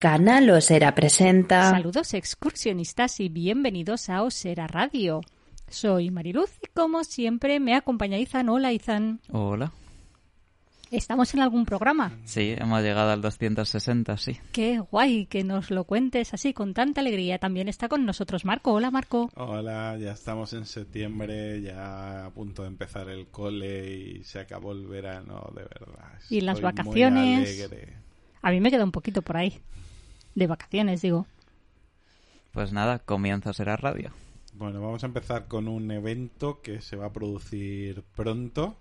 Canal Osera presenta. Saludos excursionistas y bienvenidos a Osera Radio. Soy Mariluz y como siempre me acompaña Izan. Hola Izan. Hola. ¿Estamos en algún programa? Sí, hemos llegado al 260, sí. Qué guay que nos lo cuentes así con tanta alegría. También está con nosotros Marco. Hola Marco. Hola, ya estamos en septiembre, ya a punto de empezar el cole y se acabó el verano, de verdad. Y las Estoy muy vacaciones. alegre. A mí me queda un poquito por ahí. De vacaciones, digo. Pues nada, comienza a ser a radio. Bueno, vamos a empezar con un evento que se va a producir pronto,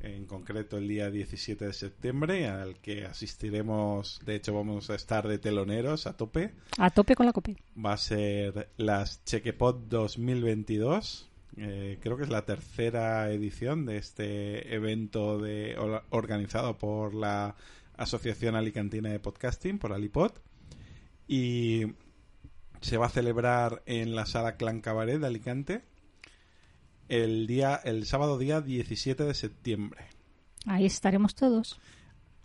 en concreto el día 17 de septiembre, al que asistiremos, de hecho vamos a estar de teloneros a tope. A tope con la copia. Va a ser las Chequepod 2022. Eh, creo que es la tercera edición de este evento de, or- organizado por la Asociación Alicantina de Podcasting, por Alipod. Y se va a celebrar en la sala Clan Cabaret de Alicante el día el sábado día 17 de septiembre. Ahí estaremos todos.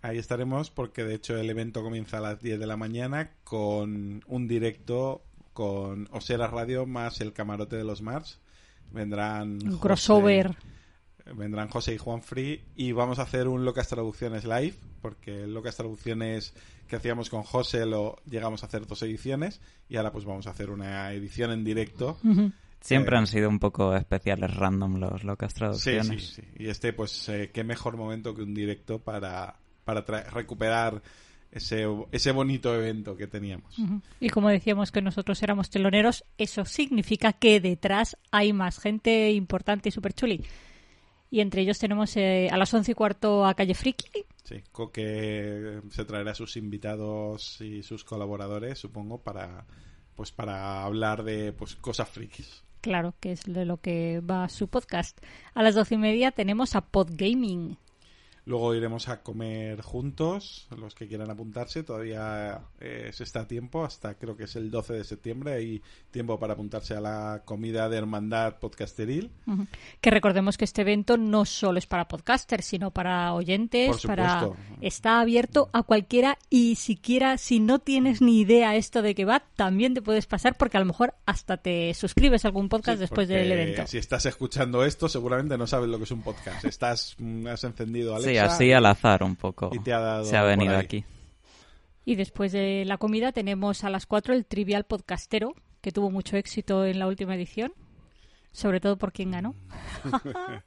Ahí estaremos porque de hecho el evento comienza a las 10 de la mañana con un directo con Osera Radio más el camarote de los Mars. Vendrán Un José- crossover. Vendrán José y Juan Free y vamos a hacer un Locas Traducciones live porque Locas Traducciones que hacíamos con José lo llegamos a hacer dos ediciones y ahora pues vamos a hacer una edición en directo. Ujú. Siempre Eh, han sido un poco especiales random los locas Sí, traducciones. sí, sí. Y este, pues, eh, qué mejor momento que un directo para, para recuperar ese, ese bonito evento que teníamos. Y como decíamos que nosotros éramos teloneros, eso significa que detrás hay más gente importante y super chuli. Y entre ellos tenemos eh, a las once y cuarto a Calle Friki. Sí, Coque se traerá a sus invitados y sus colaboradores, supongo, para pues para hablar de pues cosas frikis. Claro, que es de lo que va su podcast. A las doce y media tenemos a Podgaming. Luego iremos a comer juntos, los que quieran apuntarse. Todavía eh, se está a tiempo, hasta creo que es el 12 de septiembre. Hay tiempo para apuntarse a la comida de Hermandad Podcasteril. Que recordemos que este evento no solo es para podcasters, sino para oyentes, Por para supuesto. está abierto a cualquiera y siquiera si no tienes ni idea esto de qué va, también te puedes pasar porque a lo mejor hasta te suscribes a algún podcast Sí, después del evento. Si estás escuchando esto, seguramente no sabes lo que es un podcast. Estás, mm, has encendido Alexa Sí, así al azar un poco. y te ha dado Se ha venido aquí. Y después de la comida tenemos a las 4 el Trivial Podcastero, que tuvo mucho éxito en la última edición, sobre todo por quien ganó.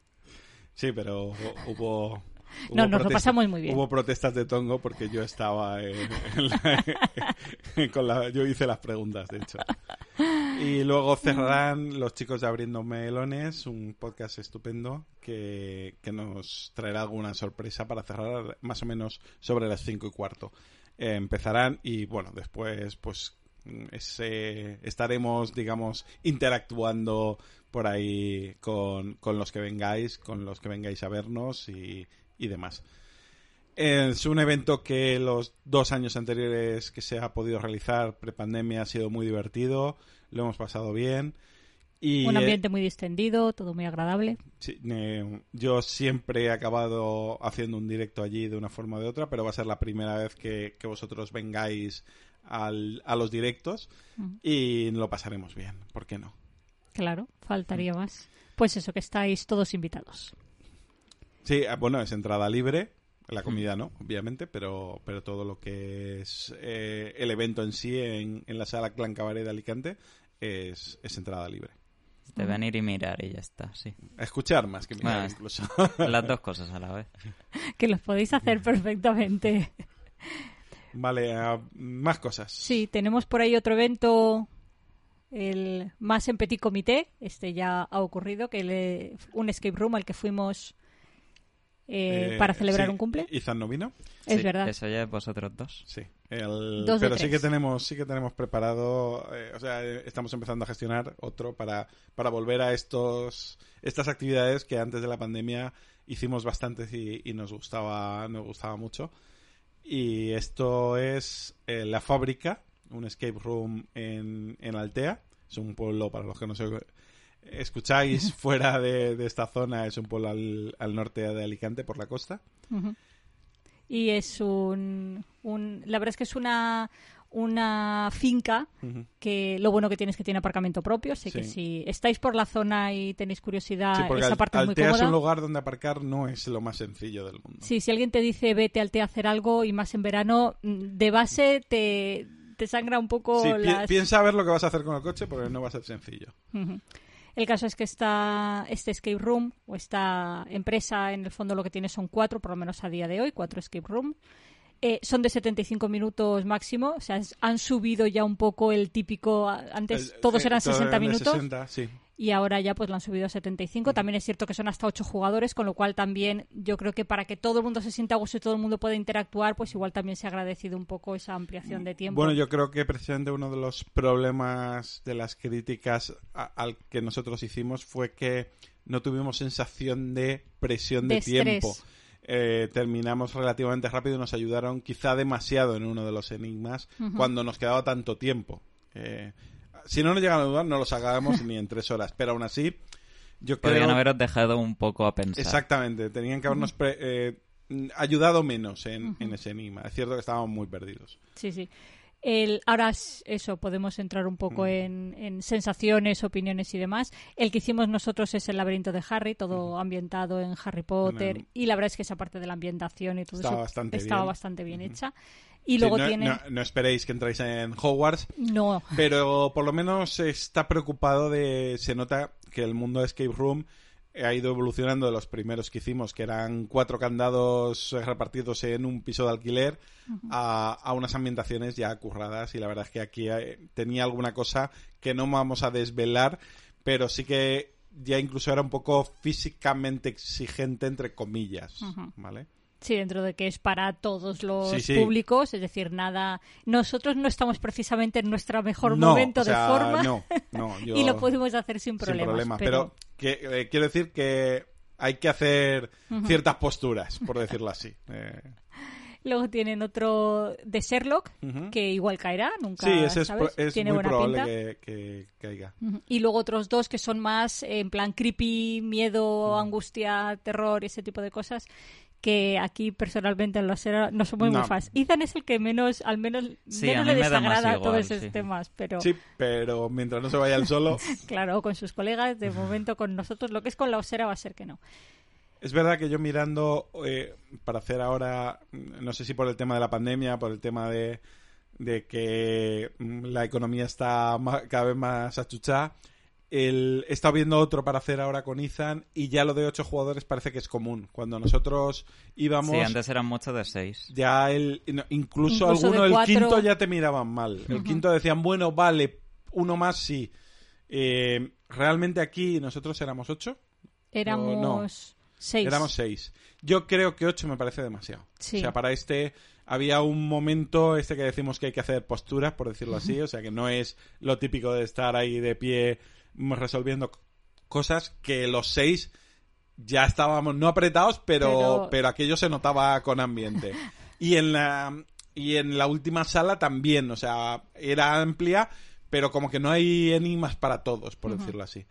Sí, pero hubo. No, hubo nos lo pasamos muy bien. Hubo protestas de Tongo porque yo estaba en, en la- con la, yo hice las preguntas, de hecho. Y luego cerrarán los chicos de Abriendo Melones, un podcast estupendo que, que nos traerá alguna sorpresa para cerrar más o menos sobre las cinco y cuarto. Eh, empezarán y bueno, después pues ese- estaremos, digamos, interactuando por ahí con, con los que vengáis, con los que vengáis a vernos y, y demás. Es un evento que los dos años anteriores que se ha podido realizar prepandemia ha sido muy divertido, lo hemos pasado bien. Y Un eh, ambiente muy distendido, todo muy agradable. Sí, eh, yo siempre he acabado haciendo un directo allí de una forma o de otra, pero va a ser la primera vez que, que vosotros vengáis al- a los directos y lo pasaremos bien, ¿por qué no? Claro, faltaría más. Pues eso, que estáis todos invitados. Sí, ah, bueno, es entrada libre, la comida no, obviamente, pero, pero todo lo que es eh, el evento en sí en, en la sala Clan Cabaret de Alicante es, es entrada libre. De venir y mirar y ya está, sí. A escuchar más que mirar Bueno, incluso. Las dos cosas a la vez. Que los podéis hacer perfectamente. vale, ah, más cosas. Sí, tenemos por ahí otro evento, el más en petit comité. Este ya ha ocurrido, que le- un escape room al que fuimos eh, Eh, para celebrar sí, un cumple. Izan no vino. Es Sí, verdad. Eso ya es vosotros dos. Sí, el- Dos de pero sí que tenemos, sí que tenemos preparado, eh, o sea, eh, estamos empezando a gestionar otro para, para volver a estos, estas actividades que antes de la pandemia hicimos bastantes y, y nos gustaba, nos gustaba mucho. Y esto es eh, la fábrica, un escape room en, en Altea. Es un pueblo, para los que no se escucháis fuera de, de esta zona, es un pueblo al, al norte de Alicante, por la costa. Y es un, un- La verdad es que es una, una finca que lo bueno que tiene es que tiene aparcamiento propio. Así que Sí. si estáis por la zona y tenéis curiosidad, Sí, esa Al- parte es muy Altea es cómoda. un lugar donde aparcar no es lo más sencillo del mundo. Sí, si alguien te dice vete al té a hacer algo y más en verano, mm, de base te, te sangra un poco Sí, pi- las... piensa a ver lo que vas a hacer con el coche porque no va a ser sencillo. El caso es que esta, este escape room o esta empresa, en el fondo lo que tiene son cuatro, por lo menos a día de hoy, cuatro escape room. Eh, son de 75 minutos máximo, o sea, es- han subido ya un poco el típico. Antes El- todos eh, eran todo 60 eran de minutos 60, sí. Y ahora ya pues lo han subido a 75. También es cierto que son hasta 8 jugadores, con lo cual también yo creo que para que todo el mundo se sienta a gusto y todo el mundo pueda interactuar, pues igual también se ha agradecido un poco esa ampliación de tiempo. Bueno, yo creo que precisamente uno de los problemas de las críticas a- al que nosotros hicimos fue que no tuvimos sensación de presión de, De tiempo. Eh, terminamos relativamente rápido y nos ayudaron quizá demasiado en uno de los enigmas cuando nos quedaba tanto tiempo. Eh, si no nos llegan a dudar, no lo sacábamos ni en tres horas, pero aún así, yo creo... Podrían haberos dejado un poco a pensar. Exactamente, tenían que habernos pre- eh, ayudado menos en, en ese enigma. Es cierto que estábamos muy perdidos. Sí, sí. El, ahora es eso, podemos entrar un poco en, en sensaciones, opiniones y demás. El que hicimos nosotros es el laberinto de Harry, todo ambientado en Harry Potter. En el- Y la verdad es que esa parte de la ambientación y todo Estaba eso bastante estaba bien. bastante bien hecha. Y Sí, luego no, tiene... no- no esperéis que entráis en Hogwarts, No, pero por lo menos está preocupado de... Se nota que el mundo de Escape Room ha ido evolucionando de los primeros que hicimos, que eran cuatro candados repartidos en un piso de alquiler, a, a unas ambientaciones ya curradas. Y la verdad es que aquí eh, tenía alguna cosa que no vamos a desvelar, pero sí que ya incluso era un poco físicamente exigente, entre comillas. ¿vale? Sí, dentro de que es para todos los Sí, sí. públicos, es decir, nada. Nosotros no estamos precisamente en nuestro mejor No, momento o sea, de forma No, no, yo- y lo pudimos hacer sin sin problemas. problema. pero, Pero, que, eh, quiero decir que hay que hacer ciertas posturas, por decirlo así. Eh, luego tienen otro de Sherlock que igual caerá, nunca. sí, ese es, ¿sabes? pro- es Tiene muy buena probable pinta. que, que caiga. Y luego otros dos que son más en plan creepy, miedo, angustia, terror y ese tipo de cosas que aquí personalmente en la serie no somos No. muy fans. Ethan es el que menos, al menos, Sí, menos le desagrada igual, todos esos sí. temas, pero Sí, pero mientras no se vaya el solo. claro, con sus colegas, de momento con nosotros, lo que es con la osera va a ser que no. Es verdad que yo mirando eh, para hacer ahora, no sé si por el tema de la pandemia, por el tema de, de que mm, la economía está cada vez más achuchada, el, he estado viendo otro para hacer ahora con Ethan y ya lo de ocho jugadores parece que es común. Cuando nosotros íbamos, Sí, antes eran muchos de seis. ya el, incluso, Incluso alguno, el cuatro. quinto ya te miraban mal. El quinto decían, bueno, vale, uno más sí. Eh, realmente aquí nosotros éramos ocho. Éramos no. seis. Éramos seis. Yo creo que ocho me parece demasiado. Sí. O sea, para este había un momento este que decimos que hay que hacer posturas, por decirlo así. O sea, que no es lo típico de estar ahí de pie resolviendo cosas que los seis ya estábamos no apretados, pero, Pero- pero aquello se notaba con ambiente. Y en la y en la última sala también, o sea, era amplia, pero como que no hay enigmas para todos, por decirlo así.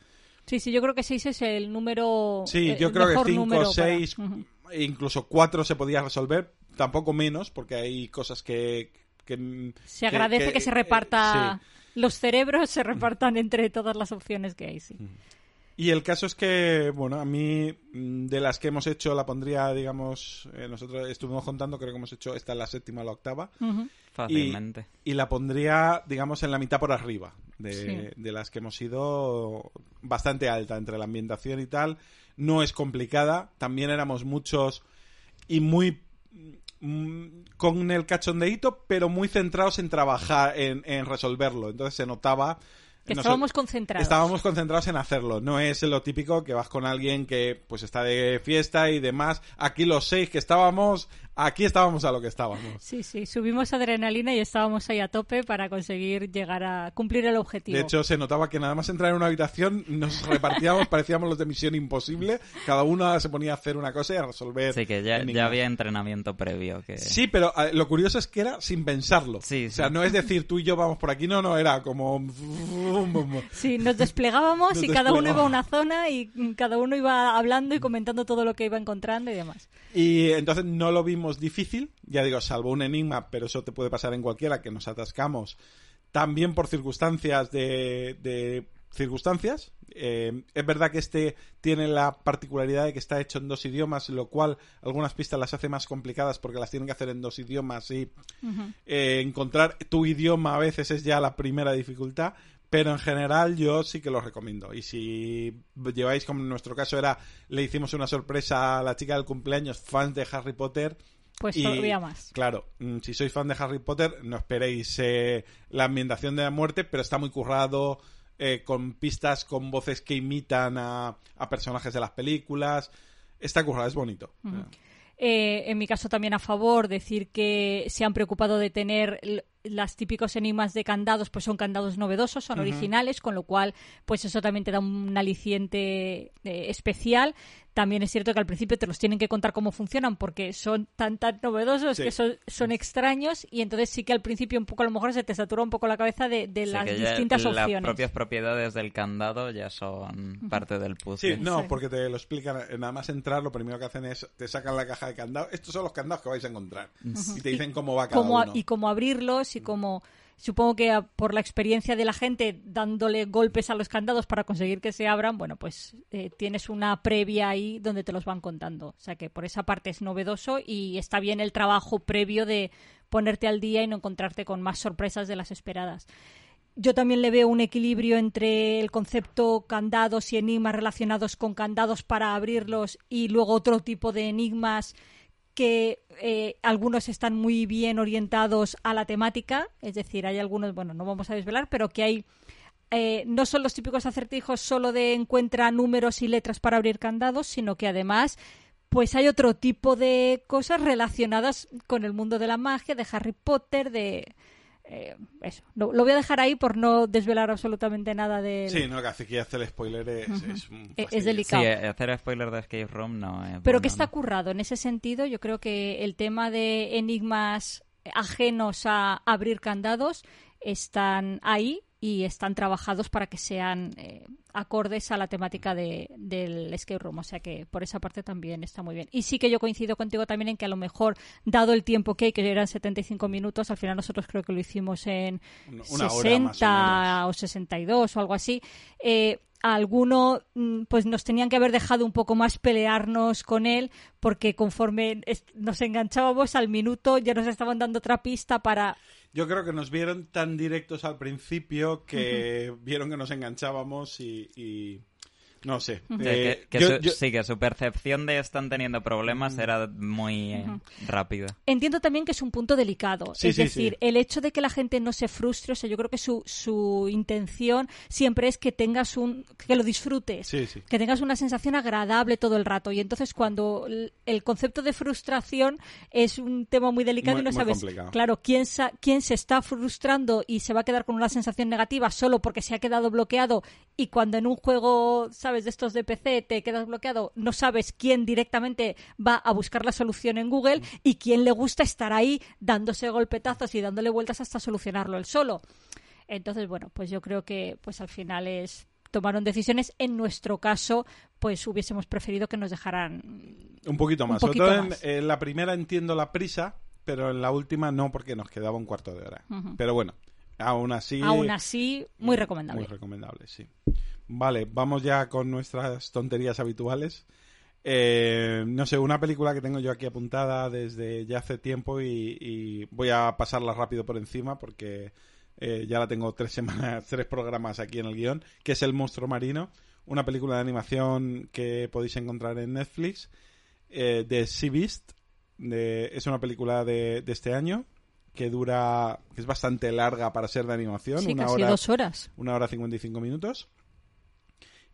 Sí, sí, yo creo que seis es el número. Sí, eh, yo creo que mejor 5, número para- 6, Ujú. incluso 4 se podía resolver, tampoco menos, porque hay cosas que... que- Se agradece que, se reparta. eh, Los cerebros se repartan entre todas las opciones que hay, sí. Y el caso es que, bueno, a mí mm, de las que hemos hecho la pondría, digamos, eh, nosotros estuvimos contando, creo que hemos hecho esta es la séptima o la octava. Fácilmente. y la pondría, digamos, en la mitad por arriba de, Sí. de las que hemos ido bastante alta entre la ambientación y tal. No es complicada, también éramos muchos y muy con el cachondeíto, pero muy centrados en trabajar, en, en resolverlo. Entonces se notaba Que no sé- estábamos concentrados. Estábamos concentrados en hacerlo. No es lo típico que vas con alguien que pues está de fiesta y demás. Aquí los seis que estábamos, aquí estábamos a lo que estábamos. Sí, sí, subimos adrenalina y estábamos ahí a tope para conseguir llegar a cumplir el objetivo. De hecho, se notaba que nada más entrar en una habitación nos repartíamos, parecíamos los de Misión Imposible. Cada uno se ponía a hacer una cosa y a resolver. Sí, que ya, ya había entrenamiento previo. Que... Sí, pero eh, lo curioso es que era sin pensarlo. Sí, O sea, sí. no es decir tú y yo vamos por aquí, no, no, era como... Sí, nos desplegábamos Nos y cada uno iba a una zona y cada uno iba hablando y comentando todo lo que iba encontrando y demás. Y entonces no lo vimos difícil, ya digo, salvo un enigma, pero eso te puede pasar en cualquiera, que nos atascamos. También por circunstancias de, de circunstancias. Eh, es verdad que este tiene la particularidad de que está hecho en dos idiomas, lo cual algunas pistas las hace más complicadas porque las tienen que hacer en dos idiomas y eh, encontrar tu idioma a veces es ya la primera dificultad. Pero en general yo sí que lo recomiendo. Y si lleváis, como en nuestro caso era, le hicimos una sorpresa a la chica del cumpleaños, fans de Harry Potter, Pues y, todavía más. Claro, mm, si sois fan de Harry Potter, no esperéis eh, la ambientación de la muerte, pero está muy currado, eh, con pistas, con voces que imitan a, a personajes de las películas. Está currado, es bonito. Eh, en mi caso también a favor decir que se han preocupado de tener las típicos enigmas de candados, pues son candados novedosos, son originales, con lo cual, pues eso también te da un aliciente eh, especial. También es cierto que al principio te los tienen que contar cómo funcionan porque son tan tan novedosos Sí. que son, son extraños y entonces sí que al principio un poco a lo mejor se te satura un poco la cabeza de, de Sí, las distintas Las opciones. propias propiedades del candado ya son parte del Sí, puzzle. no, Sí. porque te lo explican. eh, Nada más entrar, lo primero que hacen es te sacan la caja de candados. Estos son los candados que vais a encontrar. Y te dicen cómo va cada cómo uno. y cómo abrirlos y cómo supongo que por la experiencia de la gente dándole golpes a los candados para conseguir que se abran bueno pues eh, tienes una previa ahí donde te los van contando. O sea que por esa parte es novedoso y está bien el trabajo previo de ponerte al día y no encontrarte con más sorpresas de las esperadas. Yo también le veo un equilibrio entre el concepto candados y enigmas relacionados con candados para abrirlos y luego otro tipo de enigmas que eh, algunos están muy bien orientados a la temática, es decir, hay algunos, bueno, no vamos a desvelar, pero que hay eh, no son los típicos acertijos solo de encuentra números y letras para abrir candados, sino que además pues hay otro tipo de cosas relacionadas con el mundo de la magia, de Harry Potter, de eh, eso. Lo, lo voy a dejar ahí por no desvelar absolutamente nada de Sí, no, que hace que hacer spoiler es, es un Es fastidio. delicado. Sí, eh, hacer spoiler de Escape Room no es Pero bueno, que está ¿no? currado en ese sentido. Yo creo que el tema de enigmas ajenos a abrir candados están ahí y están trabajados para que sean eh, acordes a la temática de, del escape room. O sea que por esa parte también está muy bien. Y sí que yo coincido contigo también en que a lo mejor, dado el tiempo que hay, que eran 75 minutos, al final nosotros creo que lo hicimos en Una- una hora 60 más o o 62 o algo así. Eh, a alguno mm, pues nos tenían que haber dejado un poco más pelearnos con él porque conforme nos enganchábamos al minuto ya nos estaban dando otra pista para Yo creo que nos vieron tan directos al principio que vieron que nos enganchábamos y... y- No sé. Sí, Eh, que, que yo- su, yo- sí, que su percepción de están teniendo Mm. problemas era muy eh, rápida. Entiendo también que es un punto delicado. Sí, es sí, decir, sí. el hecho de que la gente no se frustre, o sea, yo creo que su, su intención siempre es que tengas un. que lo disfrutes. Sí, sí. Que tengas una sensación agradable todo el rato. Y entonces, cuando el, concepto de frustración es un tema muy delicado Muy- y no sabes, complicado. claro, quién, sa- quién se está frustrando y se va a quedar con una sensación negativa solo porque se ha quedado bloqueado. Y cuando en un juego, ¿sabes?, de estos de PC te quedas bloqueado, no sabes quién directamente va a buscar la solución en Google y quién le gusta estar ahí dándose golpetazos y dándole vueltas hasta solucionarlo él solo. Entonces, bueno, pues yo creo que pues al final es tomaron decisiones. En nuestro caso, pues hubiésemos preferido que nos dejaran Un poquito más. Un Sobre poquito todo en, más. en la primera entiendo la prisa, pero en la última no, porque nos quedaba un cuarto de hora. Pero bueno, aún así... aún así muy recomendable. Muy recomendable, sí. Vale, vamos ya con nuestras tonterías habituales. Eh, no sé, una película que tengo yo aquí apuntada desde ya hace tiempo y, y voy a pasarla rápido por encima porque eh, ya la tengo tres semanas, tres programas aquí en el guion, que es El monstruo marino, una película de animación que podéis encontrar en Netflix, eh, de Sea Beast, de- es una película de, de este año, que dura, que es bastante larga para ser de animación, Sí, una casi hora, dos horas. una hora 55 minutos,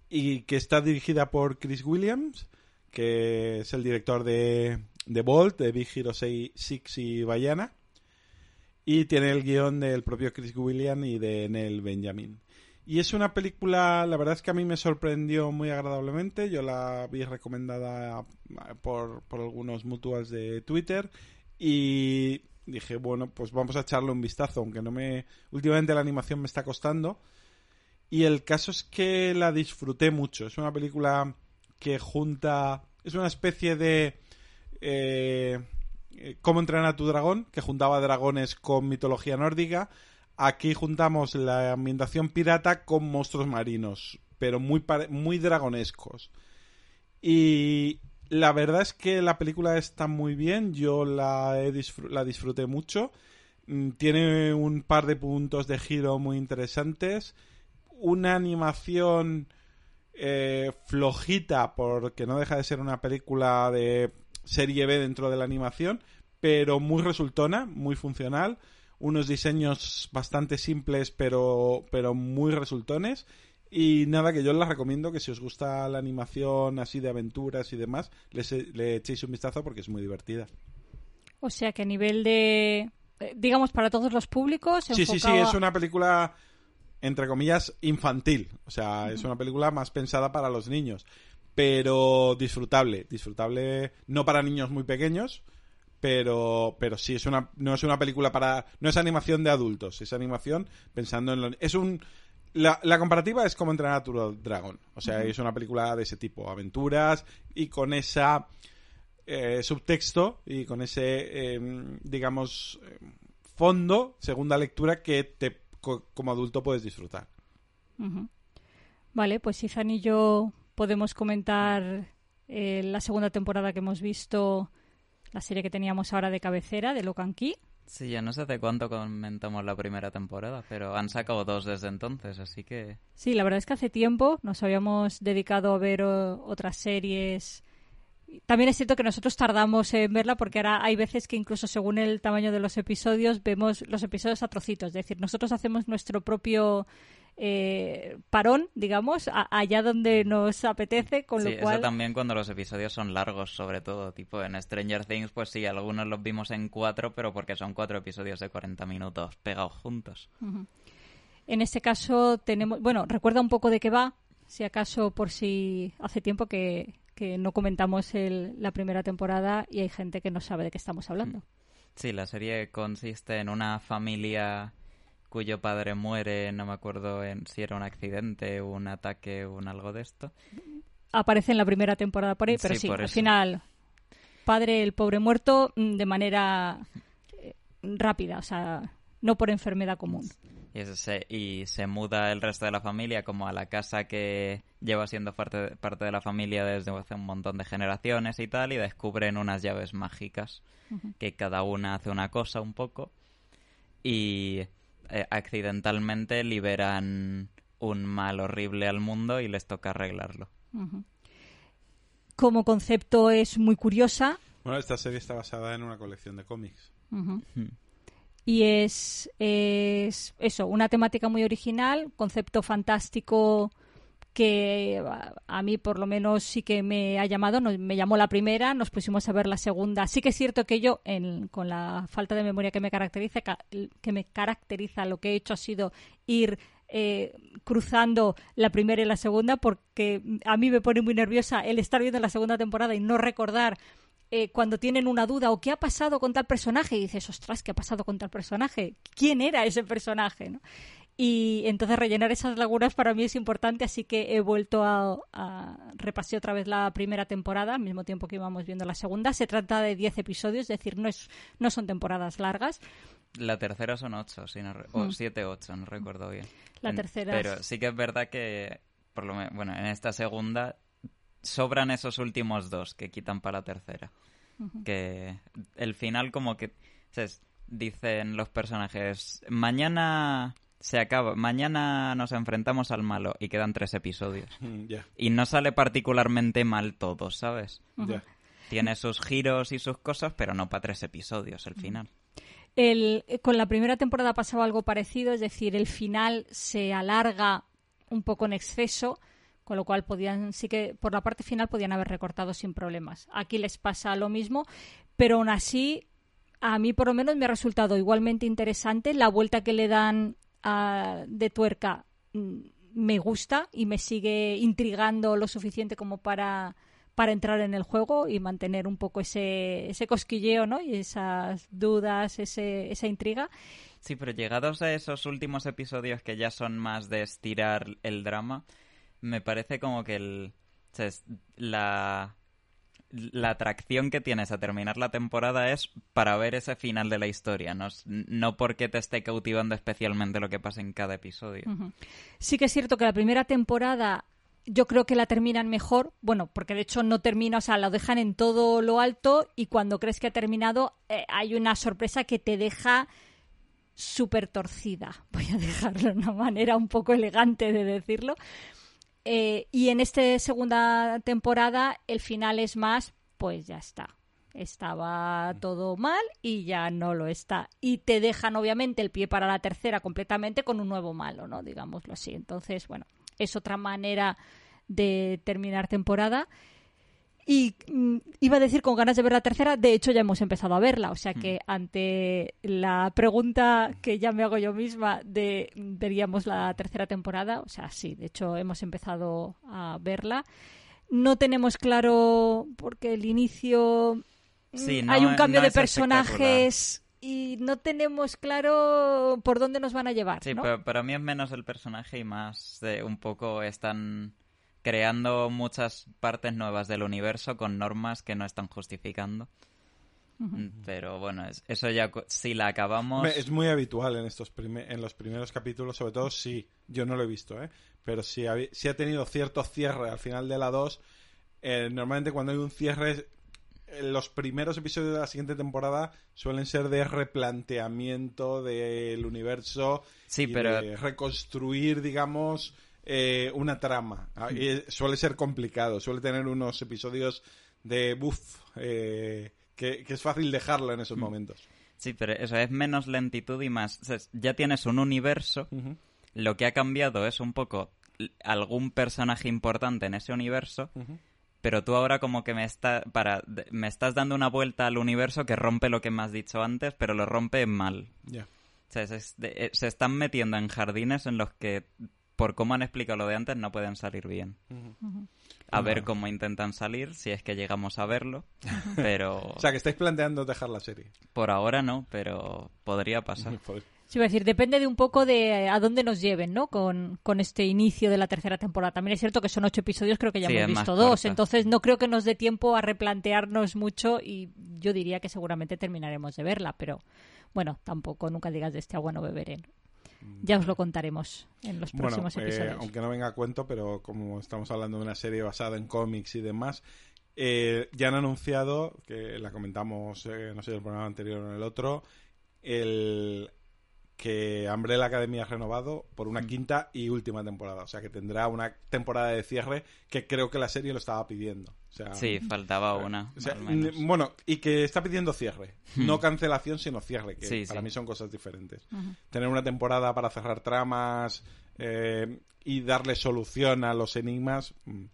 y que está dirigida por Chris Williams, que es el director de, de Bolt, de Big Hero 6 y Bayana, y tiene el guion del propio Chris Williams y de Neil Benjamin. Y es una película, la verdad es que a mí me sorprendió muy agradablemente. Yo la vi recomendada por, por algunos mutuals de Twitter y dije, bueno, pues vamos a echarle un vistazo, aunque no me... Últimamente la animación me está costando. Y el caso es que la disfruté mucho. Es una película que junta... Es una especie de... Eh, eh, Cómo entrenar a tu dragón, que juntaba dragones con mitología nórdica. Aquí juntamos la ambientación pirata con monstruos marinos, pero muy, muy dragonescos. Y la verdad es que la película está muy bien, yo la, he la disfruté mucho. Mm, Tiene un par de puntos de giro muy interesantes. Una animación eh, flojita, porque no deja de ser una película de serie B dentro de la animación, pero muy resultona, muy funcional. Unos diseños bastante simples, pero, pero muy resultones. Y nada, que yo les recomiendo que si os gusta la animación así de aventuras y demás, les, le echéis un vistazo porque es muy divertida. O sea que a nivel de, eh, digamos, para todos los públicos, Sí, sí, sí, enfocado es una película, entre comillas, infantil. O sea, es una película más pensada para los niños. Pero disfrutable, disfrutable, no para niños muy pequeños, pero, pero sí, es una, no es una película para, no es animación de adultos, es animación pensando en lo, es un, la, la comparativa es como entrenar a tu dragón. O sea, es una película de ese tipo, aventuras y con esa eh, subtexto y con ese, eh, digamos, eh, fondo, segunda lectura, que te, co- como adulto puedes disfrutar. Vale, pues Izan y yo podemos comentar eh, la segunda temporada que hemos visto, la serie que teníamos ahora de cabecera, de Locan Key. Sí, ya no sé de cuánto comentamos la primera temporada, pero han sacado dos desde entonces, así que Sí, la verdad es que hace tiempo nos habíamos dedicado a ver otras series. También es cierto que nosotros tardamos en verla porque ahora hay veces que incluso según el tamaño de los episodios vemos los episodios a trocitos. Es decir, nosotros hacemos nuestro propio eh, parón, digamos, a- allá donde nos apetece, con sí, lo cual... eso también cuando los episodios son largos, sobre todo, tipo en Stranger Things, pues sí, algunos los vimos en cuatro, pero porque son cuatro episodios de 40 minutos pegados juntos. En este caso tenemos, bueno, recuerda un poco de qué va, si acaso por si hace tiempo que, que no comentamos el- la primera temporada y hay gente que no sabe de qué estamos hablando. Sí, la serie consiste en una familia cuyo padre muere, no me acuerdo en si era un accidente, un ataque o un algo de esto. Aparece en la primera temporada por ahí, pero Sí, sí, al eso. final, padre el pobre muerto mm, de manera eh, rápida, o sea, no por enfermedad común. Y, eso se, y se muda el resto de la familia como a la casa que lleva siendo parte, parte de la familia desde hace un montón de generaciones y tal, y descubren unas llaves mágicas, que cada una hace una cosa un poco, y eh, accidentalmente liberan un mal horrible al mundo y les toca arreglarlo. Como concepto es muy curiosa, Bueno, esta serie está basada en una colección de cómics. Y es, es eso, una temática muy original, concepto fantástico que a, mí por lo menos sí que me ha llamado, nos- me llamó la primera, nos pusimos a ver la segunda. Sí que es cierto que yo, en- con la falta de memoria que me caracteriza, ca- que me caracteriza, lo que he hecho ha sido ir eh, cruzando la primera y la segunda, porque a mí me pone muy nerviosa el estar viendo la segunda temporada y no recordar eh, cuando tienen una duda o qué ha pasado con tal personaje y dices, ostras, ¿qué ha pasado con tal personaje? ¿Quién era ese personaje? ¿no? Y entonces rellenar esas lagunas para mí es importante, así que he vuelto a, a repasé otra vez la primera temporada, al mismo tiempo que íbamos viendo la segunda. Se trata de 10 episodios, es decir, no, es, no son temporadas largas. La tercera son ocho, si no o Hmm. siete, ocho, no recuerdo bien. La En- tercera Pero es- sí que es verdad que, por lo menos, bueno, en esta segunda sobran esos últimos dos que quitan para la tercera. Que el final como que, ¿sabes? Dicen los personajes, mañana se acaba, mañana nos enfrentamos al malo y quedan tres episodios. Mm, Y no sale particularmente mal todo, ¿sabes? Tiene sus giros y sus cosas, pero no para tres episodios el final. El, con la primera temporada pasaba algo parecido, es decir, el final se alarga un poco en exceso, con lo cual podían, sí que por la parte final podían haber recortado sin problemas. Aquí les pasa lo mismo, pero aún así, a mí por lo menos me ha resultado igualmente interesante la vuelta que le dan de tuerca. mm, Me gusta y me sigue intrigando lo suficiente como para para entrar en el juego y mantener un poco ese, ese cosquilleo, ¿no? Y esas dudas, ese, esa intriga. Sí, pero llegados a esos últimos episodios que ya son más de estirar el drama, me parece como que el, la, la atracción que tienes a terminar la temporada es para ver ese final de la historia, no, no porque te esté cautivando especialmente lo que pasa en cada episodio. Sí que es cierto que la primera temporada yo creo que la terminan mejor, bueno, porque de hecho no termina, o sea, la dejan en todo lo alto y cuando crees que ha terminado eh, hay una sorpresa que te deja súper torcida, voy a dejarlo de una manera un poco elegante de decirlo. Eh, y en esta segunda temporada el final es más, pues ya está. Estaba todo mal y ya no lo está. Y te dejan obviamente el pie para la tercera completamente con un nuevo malo, ¿no? Digámoslo así. Entonces, bueno, es otra manera de terminar temporada. Y mm, iba a decir con ganas de ver la tercera, de hecho ya hemos empezado a verla, o sea que ante la pregunta que ya me hago yo misma de mm, veríamos la tercera temporada, o sea, sí, de hecho hemos empezado a verla. No tenemos claro porque el inicio mm, Sí, no- hay un cambio no de personajes y no tenemos claro por dónde nos van a llevar, Sí, ¿no? pero para mí es menos el personaje y más de un poco están creando muchas partes nuevas del universo con normas que no están justificando. Pero bueno, es- eso ya si la acabamos... Es muy habitual en estos en los primeros capítulos, sobre todo sí, yo no lo he visto, ¿eh? pero si, ha, ha tenido cierto cierre al final de la 2, eh, normalmente cuando hay un cierre, eh, los primeros episodios de la siguiente temporada suelen ser de replanteamiento del universo Sí, y pero- de reconstruir, digamos, eh, una trama. Ah, y suele ser complicado, suele tener unos episodios de buff, eh, que, que es fácil dejarlo en esos momentos. Sí, pero eso es menos lentitud y más... o sea, ya tienes un universo, lo que ha cambiado es un poco algún personaje importante en ese universo, pero tú ahora como que me, está, para, me estás dando una vuelta al universo que rompe lo que me has dicho antes, pero lo rompe mal. Ya. O sea, se, es- de- eh, se están metiendo en jardines en los que, por cómo han explicado lo de antes, no pueden salir bien. A ver cómo intentan salir, si es que llegamos a verlo, pero O sea, que estáis planteando dejar la serie. por ahora no, pero podría pasar. Sí, a decir, depende de un poco de a dónde nos lleven, ¿no? Con, con este inicio de la tercera temporada. También es cierto que son ocho episodios, creo que ya Sí, hemos es visto dos, corta. entonces no creo que nos dé tiempo a replantearnos mucho y yo diría que seguramente terminaremos de verla, pero bueno, tampoco nunca digas de este agua no beberé. Ya os lo contaremos en los Bueno, próximos eh, episodios. aunque no venga a cuento, pero como estamos hablando de una serie basada en cómics y demás, eh, ya han anunciado, que la comentamos, eh, no sé, el programa anterior o en el otro, el que Umbrella Academy ha renovado por Mm. una quinta y última temporada. O sea, que tendrá una temporada de cierre que creo que la serie lo estaba pidiendo. O sea, Sí, faltaba una. o sea, al menos. n- bueno, y que está pidiendo cierre. No cancelación, sino cierre, que Sí, para sí. mí son cosas diferentes. Tener una temporada para cerrar tramas eh, y darle solución a los enigmas mm,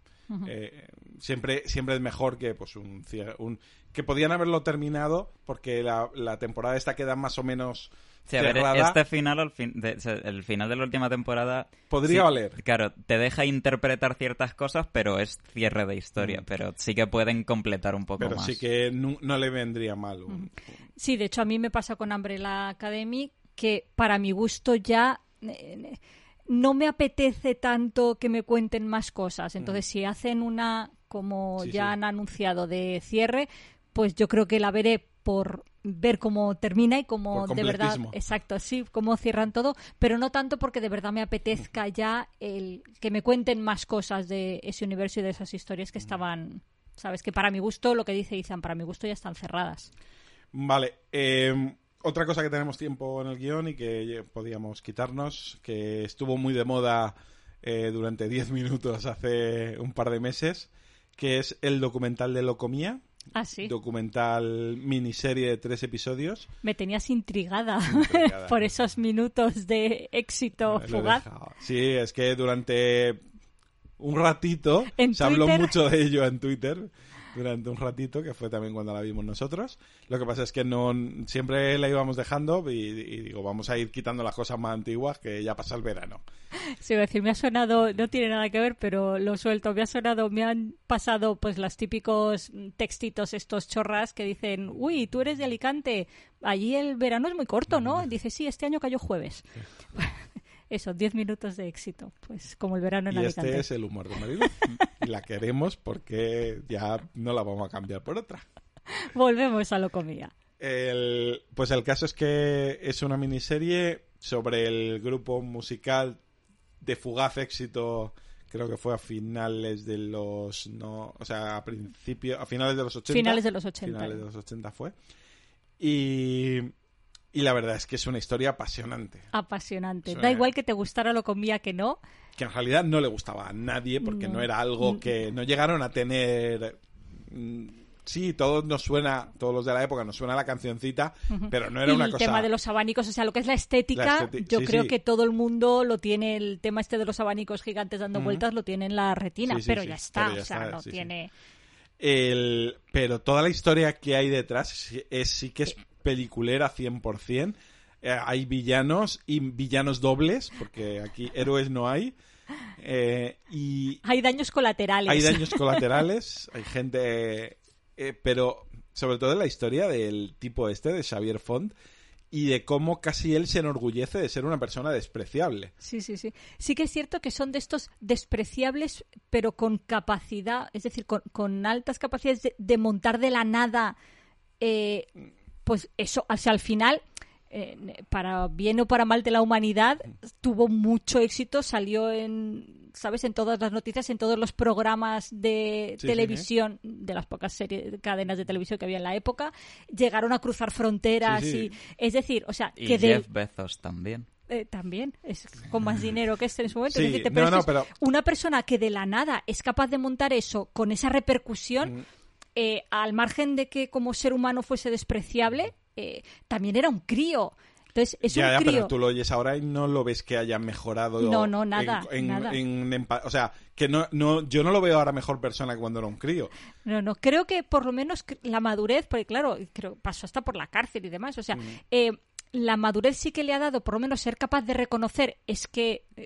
eh, siempre, siempre es mejor que pues un cierre. Un, que podían haberlo terminado porque la, la temporada esta queda más o menos Sí, a ver, cerrada. este final, al fin- de- el final de la última temporada... Podría sí, valer. Claro, te deja interpretar ciertas cosas, pero es cierre de Mm. historia. Pero sí que pueden completar un poco Pero más. sí que no, le vendría mal. un- Sí, de hecho a mí me pasa con Umbrella Academy que para mi gusto ya eh, no me apetece tanto que me cuenten más cosas. Entonces, si hacen una, como Sí, ya sí. han anunciado, de cierre, pues yo creo que la veré por ver cómo termina y cómo de verdad, exacto, sí, cómo cierran todo, pero no tanto porque de verdad me apetezca ya el que me cuenten más cosas de ese universo y de esas historias que estaban, sabes, que para mi gusto, lo que dice Izan, para mi gusto ya están cerradas. Vale. eh, otra cosa que tenemos tiempo en el guion y que podíamos quitarnos, que estuvo muy de moda eh, durante 10 minutos hace un par de meses, que es el documental de Locomía, Ah, sí. documental miniserie de tres episodios. Me tenías intrigada, Intrigada. por esos minutos de éxito fugaz. Sí, es que durante un ratito En se habló Twitter. mucho de ello en Twitter. Durante un ratito, que fue también cuando la vimos nosotros. Lo que pasa es que no siempre la íbamos dejando y, y digo, vamos a ir quitando las cosas más antiguas que ya pasa el verano. Sí, decir, me ha sonado, no tiene nada que ver, pero lo suelto, me ha sonado, me han pasado pues los típicos textitos estos chorras que dicen, uy, tú eres de Alicante, allí el verano es muy corto, ¿no? Dice, sí, este año cayó jueves. Eso, 10 minutos de éxito, pues como el verano en Y Alicante. este es el humor de Mariluz. y la queremos porque ya no la vamos a cambiar por otra. Volvemos a lo comía. El, pues el caso es que es una miniserie sobre el grupo musical de fugaz éxito, creo que fue a finales de los no, o sea, a principio, a finales de los 80. Finales de los 80. Finales de los 80 fue. Y, y la verdad es que es una historia apasionante, Apasionante. Da igual que te gustara lo comía que no. que en realidad no le gustaba a nadie porque no, No. era algo Mm. que no llegaron a tener mm, Sí, todos nos suena, todos los de la época nos suena la cancioncita, pero no era y una el cosa. tema de los abanicos, o sea, lo que es la estética, La yo sí, creo sí. que todo el mundo lo tiene, el tema este de los abanicos gigantes dando vueltas lo tiene en la retina, Sí, pero ya está, pero ya o sea, no tiene... El, pero toda la historia que hay detrás es, sí que es peliculera 100%. Eh, hay villanos y villanos dobles, porque aquí héroes no hay. Eh, y Hay daños colaterales. hay daños colaterales, hay gente... eh, pero sobre todo en la historia del tipo este, de Xavier Font, y de cómo casi él se enorgullece de ser una persona despreciable. Sí, sí, sí. Sí que es cierto que son de estos despreciables, pero con capacidad, es decir, con, con altas capacidades de, de montar de la nada, eh, pues eso, o sea, al final, eh, para bien o para mal de la humanidad, tuvo mucho éxito, salió en, ¿sabes?, en todas las noticias, en todos los programas de Sí, sí, televisión, de las pocas series, cadenas de televisión que había en la época, llegaron a cruzar fronteras Sí, sí. y, es decir, o sea, Y que de... Jeff Bezos también. Eh, también es con más dinero que este en su momento. Sí, Es no, pero no, pero- una persona que de la nada es capaz de montar eso con esa Mm. repercusión, eh, al margen de que como ser humano fuese despreciable, eh, también era un crío. Entonces, es ya, un ya, crío. pero tú lo oyes ahora y no lo ves que haya mejorado. No, no, nada, en- en- nada. en empa- o sea, que no, no, yo no lo veo ahora mejor persona que cuando era un crío. No, no, creo que por lo menos la madurez, porque claro, creo pasó hasta por la cárcel y demás, o sea, eh, la madurez sí que le ha dado por lo menos ser capaz de reconocer es que, mm,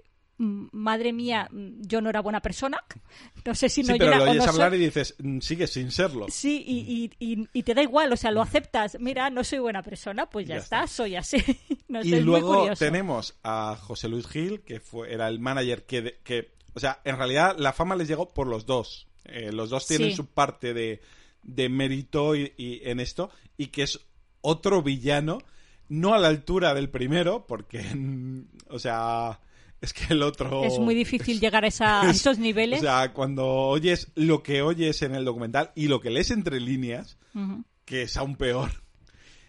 madre mía, mm, yo no era buena persona, no sé si Sí, no pero era lo oyes no hablar soy- y dices, "Mm, sigue sin serlo. Sí, y, y, y, y te da igual, o sea, lo aceptas. Mira, no soy buena persona, pues ya, Ya está, está. soy así. no y muy luego tenemos a José Luis Gil, que fue, era el manager que, que... O sea, en realidad la fama les llegó por los dos. Eh, los dos tienen Sí. su parte de, de mérito y, y en esto, y que es otro villano, no a la altura del primero, porque, o sea, es que el otro... Es muy difícil llegar a, esa- a esos niveles. O sea, cuando oyes lo que oyes en el documental y lo que lees entre líneas, que es aún peor,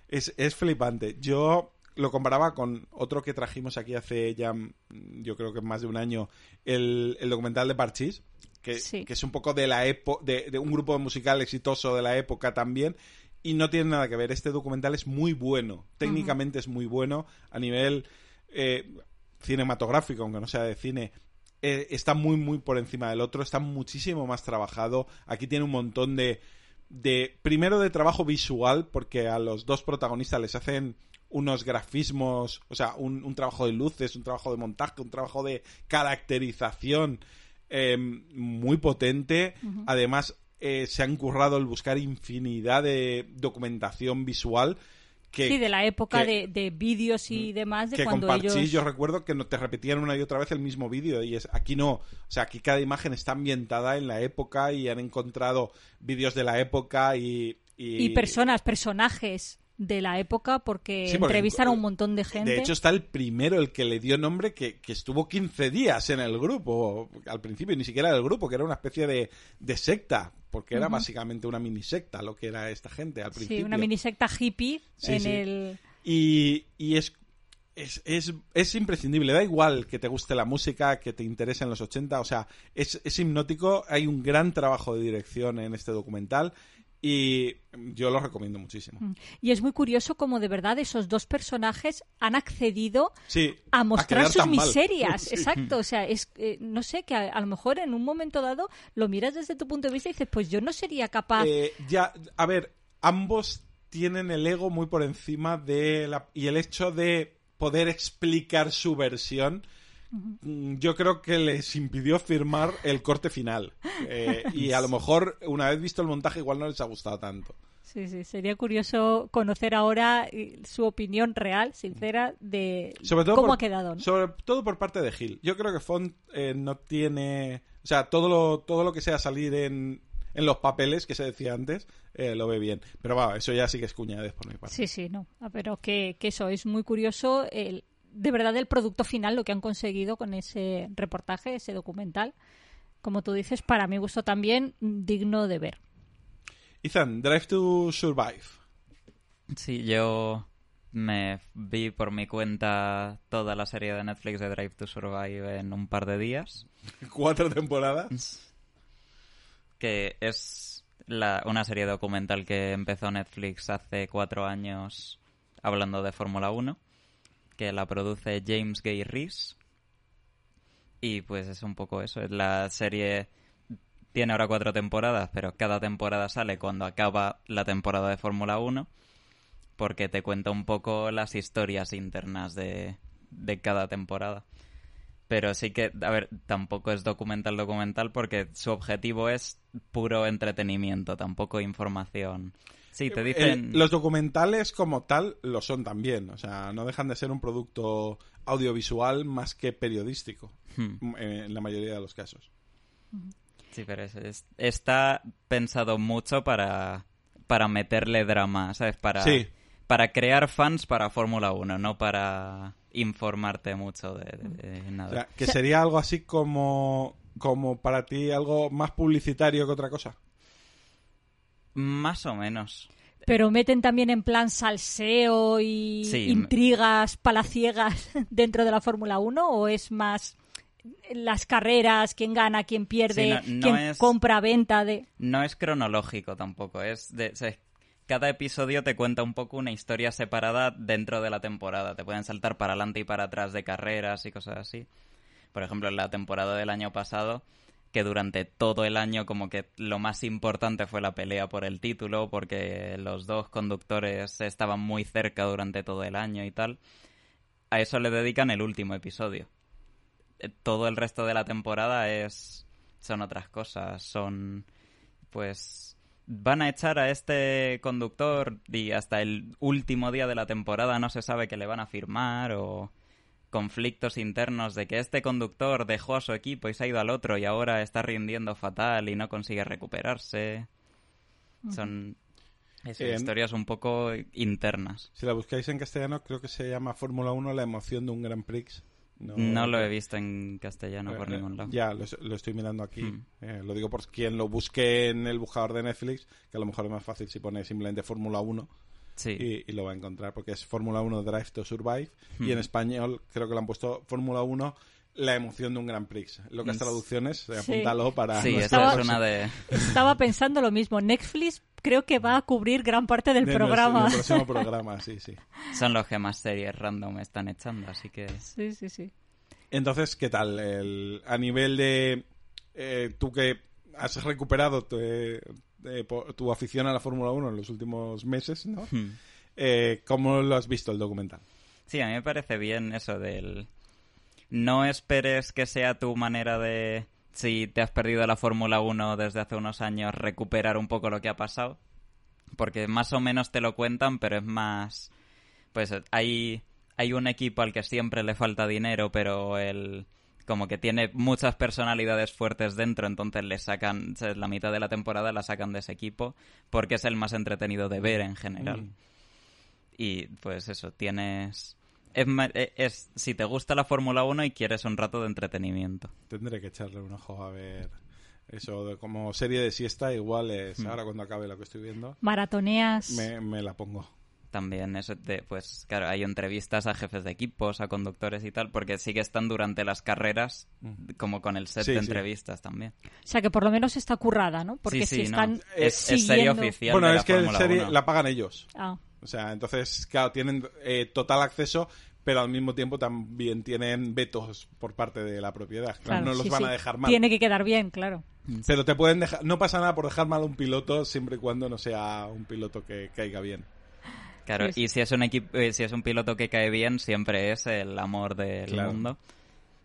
es, es flipante. Yo lo comparaba con otro que trajimos aquí hace ya, mm, yo creo que más de un año, el, el documental de Parchís, que, Sí. que es un poco de la época, de, de un grupo musical exitoso de la época también, y no tiene nada que ver. Este documental es muy bueno, técnicamente es muy bueno, a nivel eh, cinematográfico, aunque no sea de cine, eh, está muy, muy por encima del otro, está muchísimo más trabajado. Aquí tiene un montón de, de. Primero de trabajo visual, porque a los dos protagonistas les hacen unos grafismos, o sea, un, un trabajo de luces, un trabajo de montaje, un trabajo de caracterización eh, muy potente. Además, eh, se han currado el buscar infinidad de documentación visual. Que, sí, de la época que- de, de vídeos y demás, de que con cuando Parchís ellos... yo recuerdo que no te repetían una y otra vez el mismo vídeo y es aquí no, o sea, aquí cada imagen está ambientada en la época y han encontrado vídeos de la época y Y personas, personajes de la época, porque Sí, porque, entrevistan a un montón de gente. De hecho, está el primero, el que le dio nombre, que, que estuvo 15 días en el grupo, al principio, ni siquiera del grupo, que era una especie de, de secta, porque era básicamente una mini secta lo que era esta gente al principio. sí, una mini secta hippie Sí, en sí. el... Y, y es, es, es, es imprescindible. Da igual que te guste la música, que te interese en los 80. O sea, es, es hipnótico. Hay un gran trabajo de dirección en este documental. Y yo lo recomiendo muchísimo. Mm. Y es muy curioso cómo de verdad esos dos personajes han accedido Sí, a mostrar sus miserias. Sí. Exacto. O sea, es eh, no sé, que a, a lo mejor en un momento dado lo miras desde tu punto de vista y dices, pues yo no sería capaz. Eh, ya, a ver, ambos tienen el ego muy por encima de la... Y el hecho de poder explicar su versión, yo creo que les impidió firmar el corte final. Eh, y a lo mejor, una vez visto el montaje, igual no les ha gustado tanto. Sí, sí, sería curioso conocer ahora eh, su opinión real, sincera, de Sobre todo cómo por- ha quedado. ¿no? Sobre todo por parte de Gil. Yo creo que Font eh, no tiene... O sea, todo lo, todo lo que sea salir en, en los papeles, que se decía antes, eh, lo ve bien. Pero va, eso ya sí que es cuñadez por mi parte. Sí, sí, no. Ah, Pero que, que eso es muy curioso, el, de verdad, el producto final, lo que han conseguido con ese reportaje, ese documental. Como tú dices, para mi gusto también digno de ver. Ethan, Drive to Survive. Sí, yo me vi por mi cuenta toda la serie de Netflix de Drive to Survive en un par de días. Cuatro temporadas. que es la, una serie documental que empezó Netflix hace cuatro años hablando de Fórmula 1, que la produce James Gay Reese. Y pues es un poco eso, es la serie tiene ahora cuatro temporadas, pero cada temporada sale cuando acaba la temporada de Fórmula 1, porque te cuenta un poco las historias internas de, de cada temporada. Pero sí que, a ver, tampoco es documental documental porque su objetivo es puro entretenimiento, tampoco información. Sí, te dicen... El- los documentales como tal lo son también. O sea, no dejan de ser un producto audiovisual más que periodístico. Hmm. En la mayoría de los casos. Sí, pero es- es- está pensado mucho para, para meterle drama, ¿sabes? Para, Sí. para crear fans para Fórmula 1, no para informarte mucho de, de- de nada. O sea, que sería algo así como, como para ti algo más publicitario que otra cosa. Más o menos. Pero meten también en plan salseo y Sí, intrigas palaciegas dentro de la Fórmula 1 o es más las carreras, quién gana, quién pierde, Sí, no- no quién es- compra, venta de... No es cronológico tampoco, es de... o sea, cada episodio te cuenta un poco una historia separada dentro de la temporada. Te pueden saltar para adelante y para atrás de carreras y cosas así. Por ejemplo, en la temporada del año pasado, que durante todo el año como que lo más importante fue la pelea por el título, porque los dos conductores estaban muy cerca durante todo el año y tal. A eso le dedican el último episodio. Eh, Todo el resto de la temporada es son otras cosas, son pues van a echar a este conductor y hasta el último día de la temporada no se sabe que le van a firmar o conflictos internos de que este conductor dejó a su equipo y se ha ido al otro y ahora está rindiendo fatal y no consigue recuperarse. Son eso, En- historias un poco internas. Si la buscáis en castellano, creo que se llama Fórmula 1 la emoción de un Grand Prix. No, No lo he visto en castellano por Eh, ningún lado. Ya, lo, lo estoy mirando aquí. Hmm. Eh, lo digo por quien lo busque en el buscador de Netflix, que a lo mejor es más fácil si pone simplemente Fórmula 1 Sí. y, y lo va a encontrar, porque es Fórmula 1 Drive to Survive. Hmm. Y en español creo que le han puesto Fórmula 1 la emoción de un Grand Prix. Locas Mm. traducciones, eh, Sí. apúntalo para... Sí, nuestra esa es una de... Estaba pensando lo mismo. Netflix creo que va a cubrir gran parte del de programa. nuestro- próximo programa, sí, sí. Son los que más series random están echando, así que... Sí, sí, sí. Entonces, ¿qué tal? El- a nivel de... eh, tú que has recuperado tu, eh, tu afición a la Fórmula 1 en los últimos meses, ¿no? Hmm. Eh, ¿Cómo lo has visto el documental? Sí, a mí me parece bien eso del... No esperes que sea tu manera de, si te has perdido la Fórmula 1 desde hace unos años, recuperar un poco lo que ha pasado. Porque más o menos te lo cuentan, pero es más... Pues hay, hay un equipo al que siempre le falta dinero, pero el... Como que tiene muchas personalidades fuertes dentro, entonces le sacan, la mitad de la temporada la sacan de ese equipo, porque es el más entretenido de ver en general. Mm. Y pues eso, tienes... Es, e- es- si te gusta la Fórmula 1 y quieres un rato de entretenimiento. Tendré que echarle un ojo a ver eso de como serie de siesta igual es Mm. ahora cuando acabe lo que estoy viendo Maratoneas. me, me la pongo también eso de, pues claro, hay entrevistas a jefes de equipos, a conductores y tal, porque sí que están durante las carreras como con el set Sí, de sí. entrevistas también. O sea que por lo menos está currada, ¿no? Porque sí, si sí, no. están es, es serie siguiendo- oficial Bueno, de la es que el Fórmula serie 1. la pagan ellos. Ah, O sea, entonces, claro, tienen eh, total acceso, pero al mismo tiempo también tienen vetos por parte de la propiedad. Claro, claro, no los sí, van sí. a dejar mal. Tiene que quedar bien, claro. Pero te pueden dejar, no pasa nada por dejar mal a un piloto siempre y cuando no sea un piloto que caiga bien. Claro, Sí, sí. y si es un equipo, eh, si es un piloto que cae bien, siempre es el amor del Claro. mundo.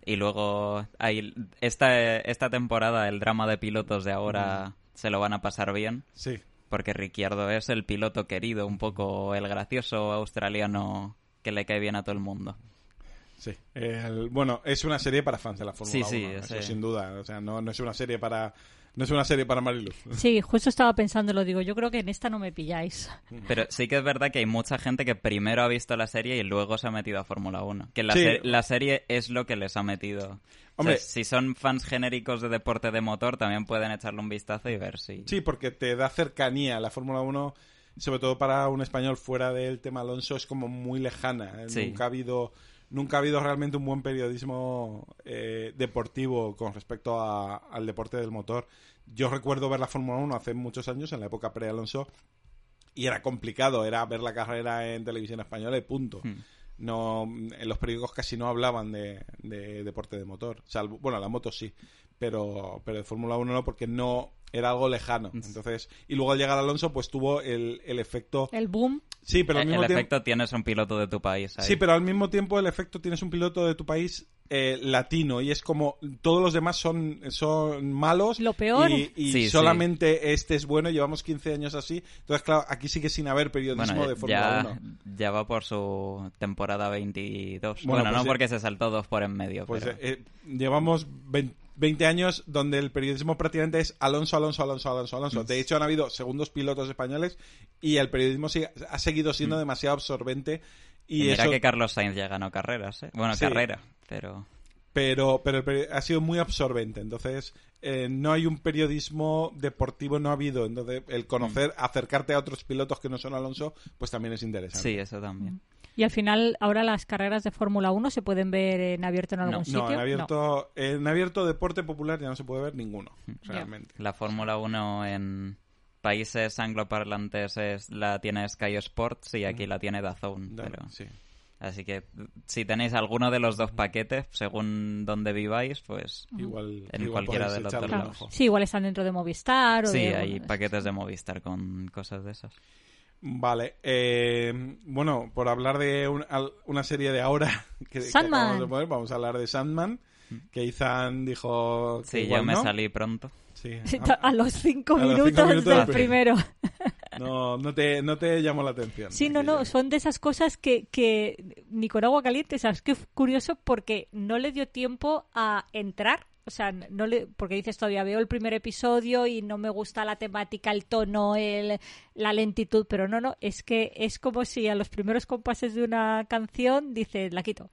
Y luego hay esta esta temporada el drama de pilotos de ahora se lo van a pasar bien Sí. porque Ricciardo es el piloto querido, un poco el gracioso australiano que le cae bien a todo el mundo. Sí. El- bueno, es una serie para fans de la Fórmula Sí, sí, 1, eso ese- sin duda. O sea, no, no es una serie para no es una serie para Mariluz. Sí, justo estaba pensando, lo digo, yo creo que en esta no me pilláis. Pero sí que es verdad que hay mucha gente que primero ha visto la serie y luego se ha metido a Fórmula 1. Que la, Sí. ser- la serie es lo que les ha metido. O Hombre. sea, si son fans genéricos de deporte de motor, también pueden echarle un vistazo y ver si... Sí, porque te da cercanía. La Fórmula 1, sobre todo para un español fuera del tema Alonso, es como muy lejana. Sí. Nunca ha habido nunca ha habido realmente un buen periodismo eh, deportivo con respecto a- al deporte del motor. Yo recuerdo ver la Fórmula 1 hace muchos años, en la época pre-Alonso, y era complicado, era ver la carrera en televisión española y punto. Hmm. No, en los periódicos casi no hablaban de, de deporte de motor. Salvo, bueno, la moto sí, pero, pero de Fórmula 1 no, porque no era algo lejano. Entonces, y luego al llegar Alonso, pues tuvo el, el efecto. El boom, Sí, pero al el mismo tiempo. efecto tienes un piloto de tu país ahí. Sí, pero al mismo tiempo el efecto tienes un piloto de tu país eh, latino y es como todos los demás son, son malos. Lo peor. Y, y Sí, sí. solamente este es bueno. Llevamos 15 años así. Entonces, claro, aquí sigue sin haber periodismo Bueno, de Fórmula ya, 1. ya va por su temporada 22. Bueno, Bueno, pues no ya- porque se saltó dos por en medio. Pues pero... eh, llevamos 20, 20 años donde el periodismo prácticamente es Alonso, Alonso, Alonso, Alonso, Alonso. De hecho, han habido segundos pilotos españoles y el periodismo sigue- ha seguido siendo demasiado absorbente. Y, Y mira eso, que Carlos Sainz ya ganó carreras, ¿eh? Bueno, Sí. carrera, pero... pero, pero ha sido muy absorbente. Entonces, eh, no hay un periodismo deportivo, no ha habido. Entonces, el conocer, acercarte a otros pilotos que no son Alonso, pues también es interesante. Sí, eso también. Y al final, ahora las carreras de Fórmula 1 se pueden ver en abierto en algún No, sitio. No, en abierto, en abierto deporte popular ya no se puede ver ninguno, realmente. La Fórmula 1 en países angloparlantes es, la tiene Sky Sports y aquí la tiene DAZN. Da- Pero... sí. Así que si tenéis alguno de los dos paquetes, según donde viváis, pues... Igual, En igual cualquiera de los dos. Sí, igual están dentro de Movistar o Sí, de... hay paquetes de Movistar con cosas de esas. Vale, eh, bueno, por hablar de un- al- una serie de ahora que, que Sandman. de poner, vamos a hablar de Sandman, que Ethan dijo que Sí, igual yo me no. salí pronto. Sí. A los cinco A los cinco minutos, del del primero. No, no te, no te llamó la atención. Sí, no, no, son de esas cosas que, que ni con agua caliente, ¿sabes? Qué curioso porque no le dio tiempo a entrar. O sea, no le, porque dices todavía veo el primer episodio y no me gusta la temática, el tono, el, la lentitud, pero no, no, es que es como si a los primeros compases de una canción dices, la quito.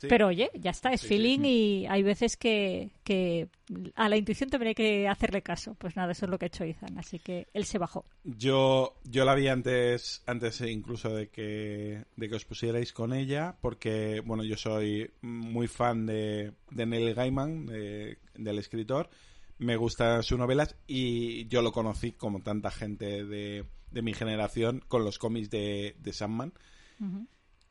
Sí. Pero oye, ya está, es Sí, sí. feeling y hay veces que, que a la intuición también hay que hacerle caso. Pues nada, eso es lo que ha hecho Ethan, así que él se bajó. Yo, yo la vi antes, antes incluso de que, de que os pusierais con ella, porque, bueno, yo soy muy fan de, de Neil Gaiman, de- del escritor. Me gustan sus novelas y yo lo conocí, como tanta gente de, de mi generación, con los cómics de, de Sandman,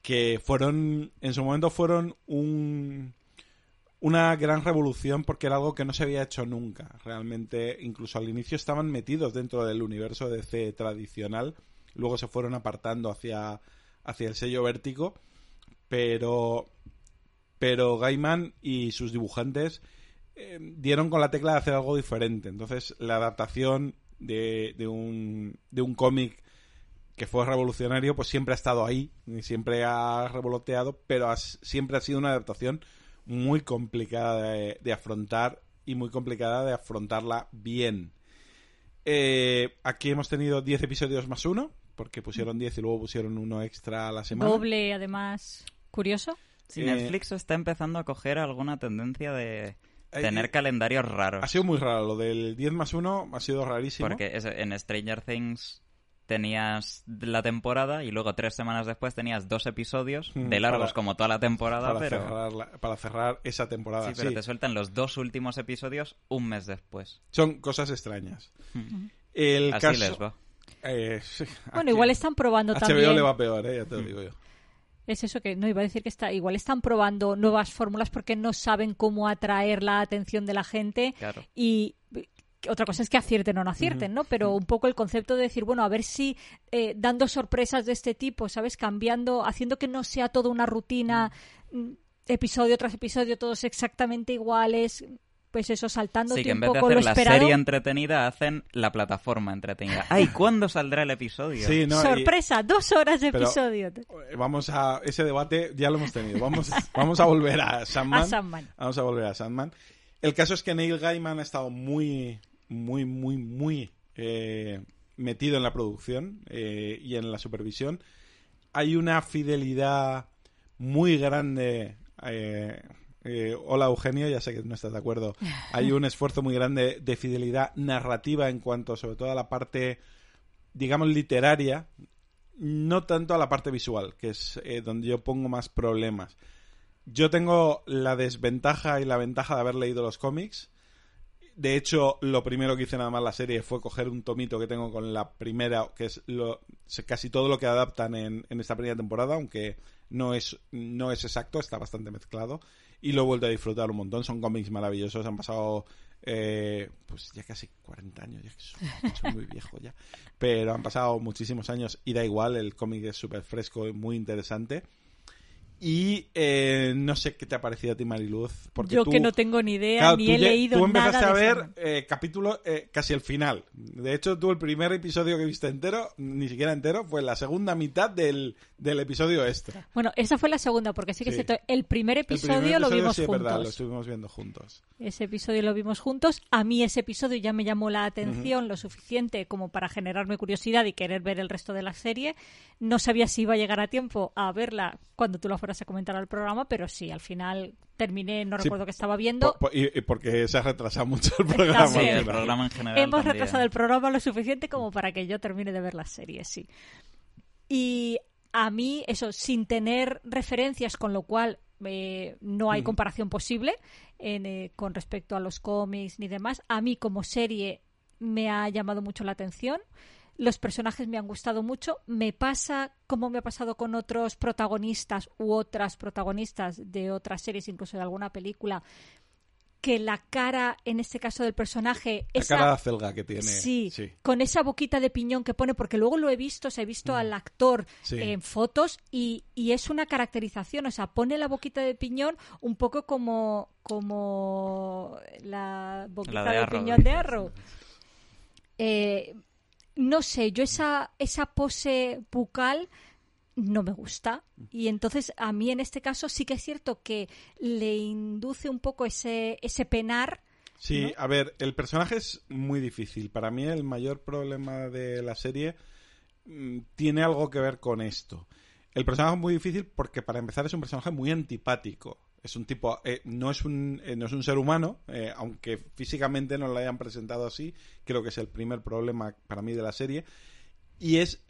que fueron, en su momento fueron un, una gran revolución porque era algo que no se había hecho nunca. Realmente, incluso al inicio estaban metidos dentro del universo DC tradicional, luego se fueron apartando hacia, hacia el sello vértigo, pero, pero Gaiman y sus dibujantes eh, dieron con la tecla de hacer algo diferente. Entonces, la adaptación de, de un, de un cómic que fue revolucionario, pues siempre ha estado ahí, y siempre ha revoloteado, pero has- siempre ha sido una adaptación muy complicada de, de afrontar y muy complicada de afrontarla bien. Eh, aquí hemos tenido 10 episodios más uno, porque pusieron 10 y luego pusieron uno extra a la semana. Doble, además, curioso. Sí, Eh, Netflix está empezando a coger alguna tendencia de Eh, tener eh, calendarios raros. Ha sido muy raro, lo del 10 más 1 ha sido rarísimo. Porque es- en Stranger Things tenías la temporada y luego tres semanas después tenías dos episodios Mm, de largos para- como toda la temporada, para, pero... cerrar la- para cerrar esa temporada. Sí, pero sí. te sueltan los dos últimos episodios un mes después. Son cosas extrañas. El Así caso... les va. eh, sí, Bueno, igual están probando HBO también. le va peor, eh, ya Mm. te lo digo yo. Es eso que no iba a decir que está igual están probando nuevas fórmulas porque no saben cómo atraer la atención de la gente Claro. y otra cosa es que acierten o no acierten, ¿no? Pero un poco el concepto de decir, bueno, a ver si eh, dando sorpresas de este tipo, ¿sabes? Cambiando, haciendo que no sea toda una rutina, mm, episodio tras episodio, todos exactamente iguales, pues eso, saltándote Sí, que en vez de hacer la esperado. serie entretenida, hacen la plataforma entretenida. ¡Ay, ¿cuándo saldrá el episodio? Sí, no, y- Sorpresa, dos horas de Pero- episodio. Eh, Vamos a ese debate ya lo hemos tenido. Vamos, vamos a volver a Sandman. A Sandman. Vamos a volver a Sandman. El caso es que Neil Gaiman ha estado muy, muy, muy, muy eh, metido en la producción eh, y en la supervisión. Hay una fidelidad muy grande. eh, hola Eugenio, ya sé que no estás de acuerdo. Hay un esfuerzo muy grande de fidelidad narrativa en cuanto, sobre todo, a la parte, digamos, literaria, no tanto a la parte visual, que es donde yo pongo más problemas. Yo tengo la desventaja y la ventaja de haber leído los cómics. De hecho, lo primero que hice nada más la serie fue coger un tomito que tengo con la primera, que es lo, casi todo lo que adaptan en, en esta primera temporada, aunque no es, no es exacto, está bastante mezclado. Y lo he vuelto a disfrutar un montón. Son cómics maravillosos. Han pasado, eh, pues ya casi 40 años. Ya que soy, muy viejo ya. Pero han pasado muchísimos años y da igual. El cómic es súper fresco y muy interesante. Y eh, no sé qué te ha parecido a ti, Mariluz. Porque Yo tú- que no tengo ni idea, Claro, ni he leído Tú empezaste nada a ver eh, capítulo eh, casi el final. De hecho, tú el primer episodio que viste entero, ni siquiera entero, fue la segunda mitad del, del episodio extra. Bueno, esa fue la segunda, porque sí que Sí. es cierto, el primer El episodio, lo vimos sí, es juntos. verdad, lo estuvimos viendo juntos. Ese episodio lo vimos juntos. A mí ese episodio ya me llamó la atención lo suficiente como para generarme curiosidad y querer ver el resto de la serie. No sabía si iba a llegar a tiempo a verla cuando tú la fueras a comentar al programa, pero sí, al final terminé, no Sí, recuerdo que estaba viendo. Po- po- y, y porque se ha retrasado mucho el programa. Sí, el programa en general Hemos también. retrasado el programa lo suficiente como para que yo termine de ver la serie, sí. Y a mí, eso, sin tener referencias, con lo cual eh, no hay comparación posible en, eh, con respecto a los cómics ni demás, a mí como serie me ha llamado mucho la atención. Los personajes me han gustado mucho. Me pasa como me ha pasado con otros protagonistas u otras protagonistas de otras series, incluso de alguna película, que la cara, en este caso del personaje, La esa- cara de acelga que tiene. Sí, sí. con esa boquita de piñón que pone, porque luego lo he visto, o sea, he visto al actor Mm. Sí. en fotos y, y es una caracterización, o sea, pone la boquita de piñón un poco como, como la boquita La de de, Arrow, piñón de. Arrow. Eh, no sé, yo esa, esa pose bucal no me gusta y entonces a mí en este caso sí que es cierto que le induce un poco ese, ese penar Sí, a ver, el personaje es muy difícil. Para mí el mayor problema de la serie mm, tiene algo que ver con esto. El personaje es muy difícil porque para empezar es un personaje muy antipático. Es un tipo, eh, no es un, eh, no es un ser humano, eh, aunque físicamente no lo hayan presentado así. Creo que es el primer problema para mí de la serie. Y es,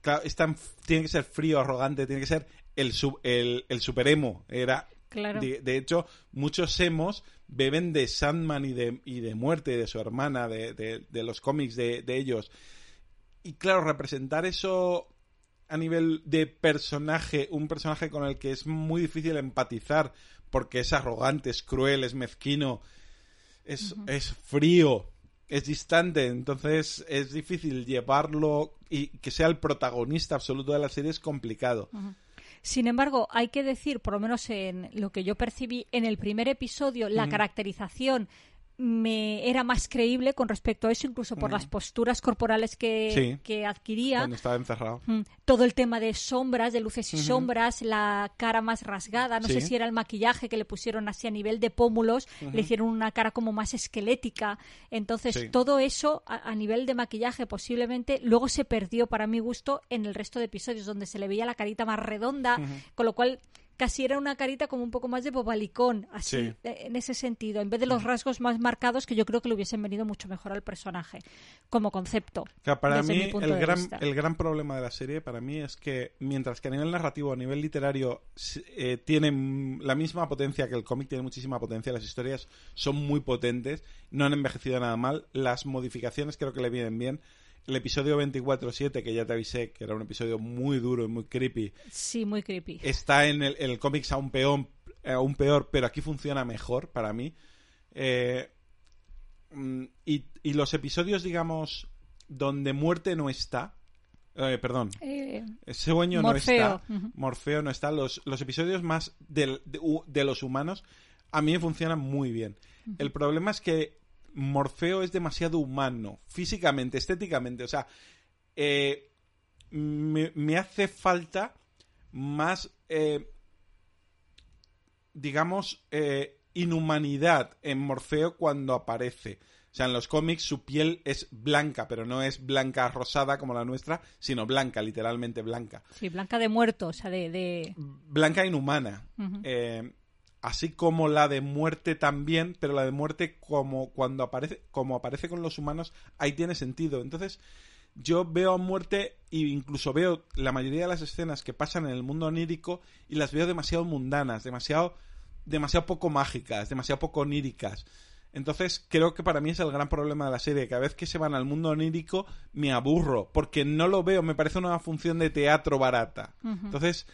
claro, es tan- tiene que ser frío, arrogante, tiene que ser el, sub- el, el superemo. Era Claro. de, de hecho, muchos emos beben de Sandman y de, y de muerte de su hermana, de, de- de los cómics de, de ellos. Y claro, representar eso a nivel de personaje, un personaje con el que es muy difícil empatizar porque es arrogante, es cruel, es mezquino, es, es frío, es distante, entonces es difícil llevarlo y que sea el protagonista absoluto de la serie es complicado. Sin embargo, hay que decir, por lo menos en lo que yo percibí en el primer episodio, la caracterización me era más creíble con respecto a eso, incluso por las posturas corporales que, Sí. que adquiría. Cuando estaba encerrado. Mm, Todo el tema de sombras, de luces y sombras, la cara más rasgada, no sé si era el maquillaje que le pusieron así a nivel de pómulos, le hicieron una cara como más esquelética. Entonces, Sí. todo eso a, a nivel de maquillaje posiblemente luego se perdió para mi gusto en el resto de episodios, donde se le veía la carita más redonda, con lo cual casi era una carita como un poco más de bobalicón, así, Sí. en ese sentido, en vez de los rasgos más marcados que yo creo que le hubiesen venido mucho mejor al personaje, como concepto. Para desde mí, mi punto el de gran, vista. el gran problema de la serie, para mí, es que mientras que a nivel narrativo, a nivel literario, eh, tienen la misma potencia que el cómic, tiene muchísima potencia, las historias son muy potentes, no han envejecido nada mal, las modificaciones creo que le vienen bien. El episodio 24-7, que ya te avisé que era un episodio muy duro y muy creepy, Sí, muy creepy. está en el, el cómics aún peor, aún peor, pero aquí funciona mejor para mí. Eh, mm, y, y los episodios, digamos, donde muerte no está, eh, perdón, Eh, ese sueño Morfeo, no está. Morfeo no está, los, los episodios más del- de los humanos a mí me funcionan muy bien. El problema es que Morfeo es demasiado humano, físicamente, estéticamente, o sea, eh, me, me hace falta más, eh, digamos, eh, inhumanidad en Morfeo cuando aparece. O sea, en los cómics su piel es blanca, pero no es blanca rosada como la nuestra, sino blanca, literalmente blanca. sí, Blanca de Muerto, o sea, de... de... Blanca inhumana. Así como la de muerte también, pero la de muerte como cuando aparece, como aparece con los humanos, ahí tiene sentido. Entonces, yo veo a muerte e incluso veo la mayoría de las escenas que pasan en el mundo onírico y las veo demasiado mundanas, demasiado, demasiado poco mágicas, demasiado poco oníricas. Entonces, creo que para mí es el gran problema de la serie. Cada vez que se van al mundo onírico, me aburro, porque no lo veo, me parece una función de teatro barata. Entonces,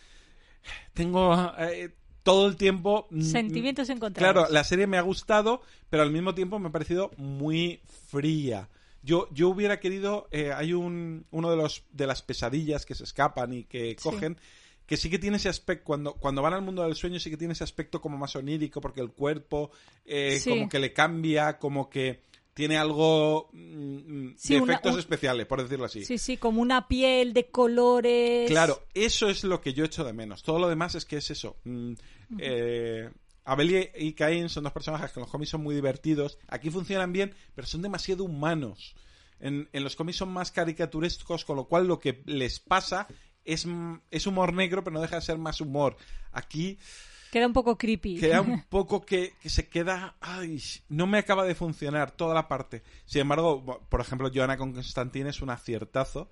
tengo eh, todo el tiempo... mm, Sentimientos encontrados. Claro, la serie me ha gustado, pero al mismo tiempo me ha parecido muy fría. Yo, yo hubiera querido, eh, hay un, uno de los de las pesadillas que se escapan y que Sí. cogen, que sí que tiene ese aspecto, cuando, cuando van al mundo del sueño sí que tiene ese aspecto como más onírico, porque el cuerpo eh, Sí. como que le cambia, como que tiene algo mm, Sí, de una- efectos un- especiales, por decirlo así. Sí, sí, como una piel de colores. Claro, eso es lo que yo echo de menos. Todo lo demás es que es eso. Mm, eh, Abel y- Cain son dos personajes que en los cómics son muy divertidos. Aquí funcionan bien, pero son demasiado humanos. En, en los cómics son más caricaturescos, con lo cual lo que les pasa es, es humor negro, pero no deja de ser más humor. Aquí Queda un poco creepy. queda un poco que, que se queda. Ay, no me acaba de funcionar toda la parte. Sin embargo, por ejemplo, Joanna con Constantine es un aciertazo.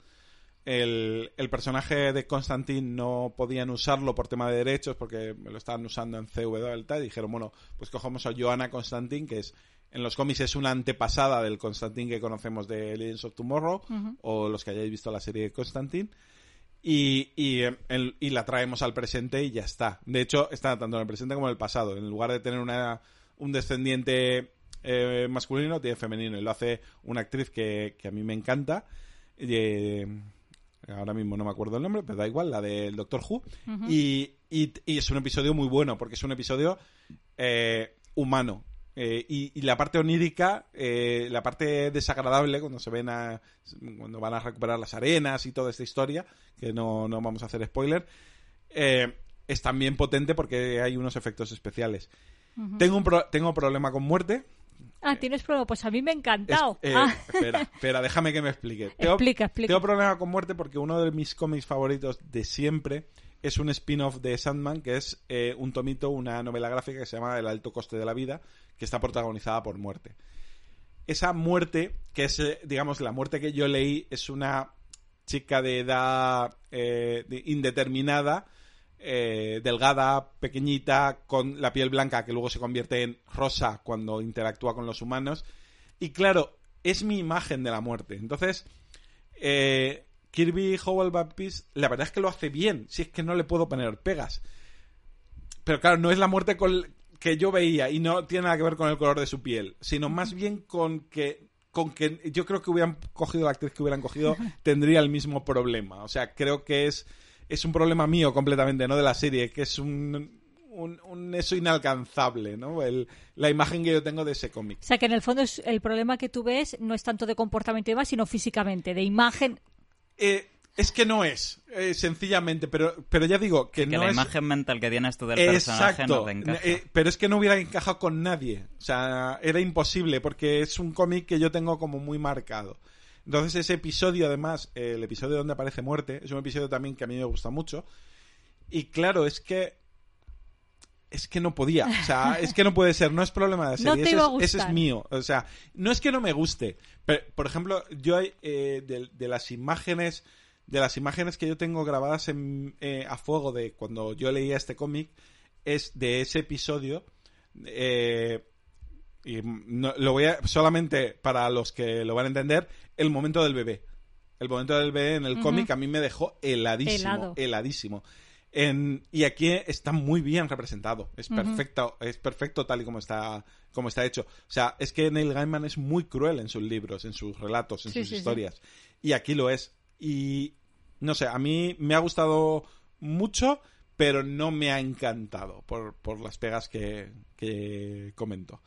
El, el personaje de Constantine no podían usarlo por tema de derechos porque lo estaban usando en CW y tal. Y dijeron, bueno, pues cogemos a Joanna Constantine, que es en los cómics es una antepasada del Constantine que conocemos de Legends of Tomorrow o los que hayáis visto la serie de Constantine y, y, el- y la traemos al presente y ya está. De hecho, está tanto en el presente como en el pasado. En lugar de tener una, un descendiente eh, masculino, tiene femenino. Y lo hace una actriz que, que a mí me encanta. Eh, ahora mismo no me acuerdo el nombre, pero da igual, la del Doctor Who. y, y- y es un episodio muy bueno, porque es un episodio eh, humano. Eh, y, y la parte onírica, eh, la parte desagradable, cuando se ven a, cuando van a recuperar las arenas y toda esta historia, que no, no vamos a hacer spoiler, eh, es también potente porque hay unos efectos especiales. tengo un pro- tengo problema con muerte. Ah, tienes problema. Pues a mí me ha Es- encantado. eh, Ah, Espera, espera, déjame que me explique. Tengo, Explica, explica. tengo problema con muerte porque uno de mis cómics favoritos de siempre es un spin-off de Sandman, que es eh, un tomito, una novela gráfica que se llama El alto coste de la vida, que está protagonizada por muerte. Esa muerte, que es, eh, digamos, la muerte que yo leí, es una chica de edad eh, de- indeterminada, eh, delgada, pequeñita, con la piel blanca que luego se convierte en rosa cuando interactúa con los humanos. Y claro, es mi imagen de la muerte. Entonces, eh, Kirby Howell Baptist, la verdad es que lo hace bien, si es que no le puedo poner pegas. Pero claro, no es la muerte con- que yo veía y no tiene nada que ver con el color de su piel, sino más bien con que con que yo creo que hubieran cogido la actriz que hubieran cogido tendría el mismo problema. O sea, creo que es es un problema mío completamente, no de la serie, que es un, un, un eso inalcanzable, ¿no? El- la imagen que yo tengo de ese cómic. O sea, que en el fondo es, el problema que tú ves no es tanto de comportamiento y demás, sino físicamente, de imagen. Eh, es que no es, eh, sencillamente, pero, pero ya digo que, Que no la es... imagen mental que tienes tú del personaje no te encaja. Eh, pero es que no hubiera encajado con nadie. O sea, era imposible porque es un cómic que yo tengo como muy marcado. Entonces ese episodio, además, el episodio donde aparece muerte, es un episodio también que a mí me gusta mucho. Y claro, es que es que no podía. O sea, es que no puede ser. No es problema de No serie. te ese, es, ese es mío. O sea, no es que no me guste. Pero, por ejemplo, yo eh, de, de las imágenes de las imágenes que yo tengo grabadas en, eh, a fuego de cuando yo leía este cómic es de ese episodio. eh, y no- lo voy a solamente para los que lo van a entender el momento del bebé. El momento del bebé en el cómic a mí me dejó heladísimo, Helado. heladísimo. En- y aquí está muy bien representado. Es perfecto, es perfecto tal y como está, como está hecho. O sea, es que Neil Gaiman es muy cruel en sus libros, en sus relatos, en Sí, sus sí, sí. historias. Y aquí lo es. Y no sé, a mí me ha gustado mucho, pero no me ha encantado por, por las pegas que, que comento.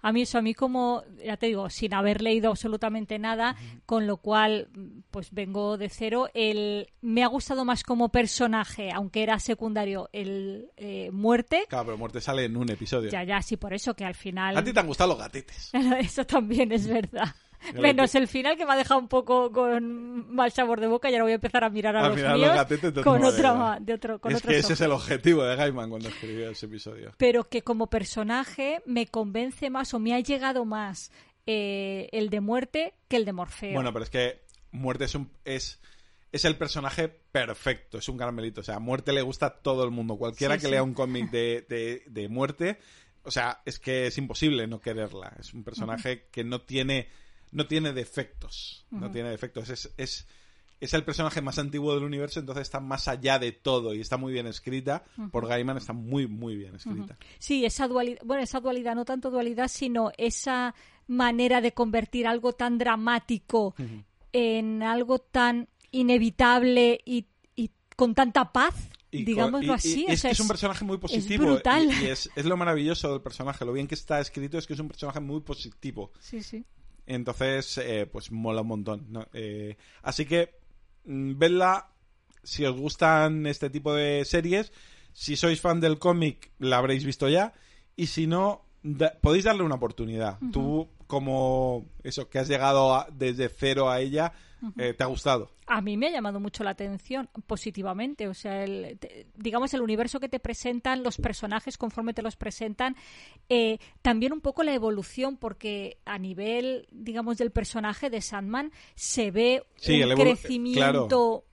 A mí eso, a mí como, ya te digo, sin haber leído absolutamente nada, con lo cual, pues vengo de cero, el, me ha gustado más como personaje, aunque era secundario, el eh, muerte. Claro, pero muerte sale en un episodio. Ya, ya, sí, por eso que al final... A ti te han gustado los gatetes. Eso también es verdad. Menos el final que me ha dejado un poco con mal sabor de boca y ahora voy a empezar a mirar a Al los final míos los gatetes te con otra de- otro con es otros que ese es el objetivo de Gaiman cuando escribió ese episodio. pero que como personaje me convence más o me ha llegado más eh, el de muerte que el de Morfeo. Bueno, pero es que Muerte es un es es el personaje perfecto, es un caramelito. O sea, a Muerte le gusta a todo el mundo. Cualquiera Sí, que sí. lea un cómic de, de, de Muerte, o sea, es que es imposible no quererla. Es un personaje que no tiene no tiene defectos. No tiene defectos. Es, es, es el personaje más antiguo del universo, entonces está más allá de todo y está muy bien escrita. Por Gaiman está muy, muy bien escrita. Sí, esa dualidad, bueno, esa dualidad, no tanto dualidad, sino esa manera de convertir algo tan dramático en algo tan inevitable y, y con tanta paz, Y digámoslo co- y- y así. es o sea, que es un personaje muy positivo. brutal. Y, y es, es lo maravilloso del personaje. Lo bien que está escrito es que es un personaje muy positivo. Sí, sí. Entonces, eh, pues mola un montón. ¿no? Eh, así que, mm, vedla si os gustan este tipo de series. Si sois fan del cómic, la habréis visto ya. Y si no, da- podéis darle una oportunidad. Tú, como eso, que has llegado a- desde cero a ella, eh, te ha gustado. A mí me ha llamado mucho la atención positivamente, o sea, el, te- digamos el universo que te presentan, los personajes conforme te los presentan, eh, también un poco la evolución, porque a nivel, digamos, del personaje de Sandman se ve Sí, un crecimiento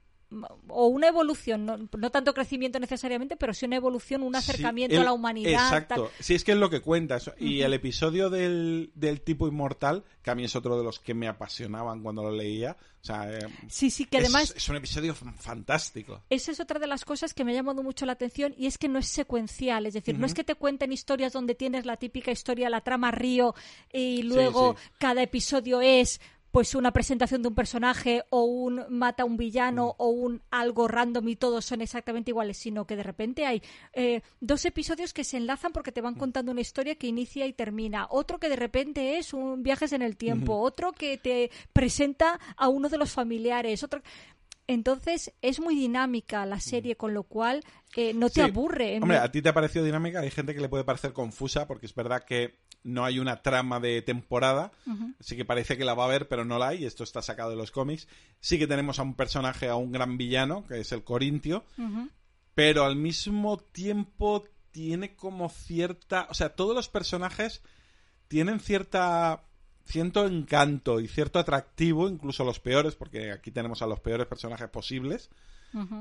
o una evolución, no, no tanto crecimiento necesariamente, pero sí una evolución, un Sí, acercamiento el- a la humanidad. Exacto. tal. Sí, es que es lo que cuenta. eso. Y el episodio del, del tipo inmortal, que a mí es otro de los que me apasionaban cuando lo leía. O sea, eh, Sí, sí, que además es, un episodio fan- fantástico. Esa es otra de las cosas que me ha llamado mucho la atención y es que no es secuencial, es decir, no es que te cuenten historias donde tienes la típica historia, la trama río y luego sí. cada episodio es pues una presentación de un personaje o un mata a un villano o un algo random y todos son exactamente iguales, sino que de repente hay eh, dos episodios que se enlazan porque te van contando una historia que inicia y termina, otro que de repente es un viajes en el tiempo, otro que te presenta a uno de los familiares, otro entonces es muy dinámica la serie, con lo cual eh, no te Sí. aburre. Hombre, a ti te ha parecido dinámica. Hay gente que le puede parecer confusa porque es verdad que no hay una trama de temporada. Sí que parece que la va a haber, pero no la hay. Esto está sacado de los cómics. Sí que tenemos a un personaje, a un gran villano, que es el Corintio. Pero al mismo tiempo tiene como cierta, o sea, todos los personajes tienen cierta cierto encanto y cierto atractivo, incluso los peores, porque aquí tenemos a los peores personajes posibles.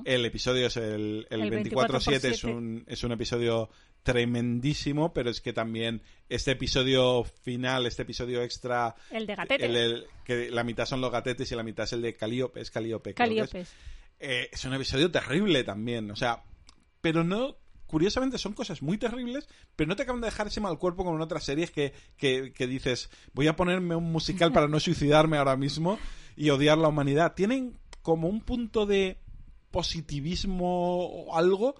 El episodio es el, el, El 24-7, es 24/7. un, es un episodio tremendísimo, pero es que también este episodio final, este episodio extra, El de Gatete. el- el- que la mitad son los gatetes y la mitad es el de Calíope, es Calíope. es. Calliope. Eh, es un episodio terrible también. O sea, pero no. Curiosamente son cosas muy terribles, pero no te acaban de dejar ese mal cuerpo como en otras series que, que, que dices, voy a ponerme un musical para no suicidarme ahora mismo y odiar la humanidad. Tienen como un punto de positivismo o algo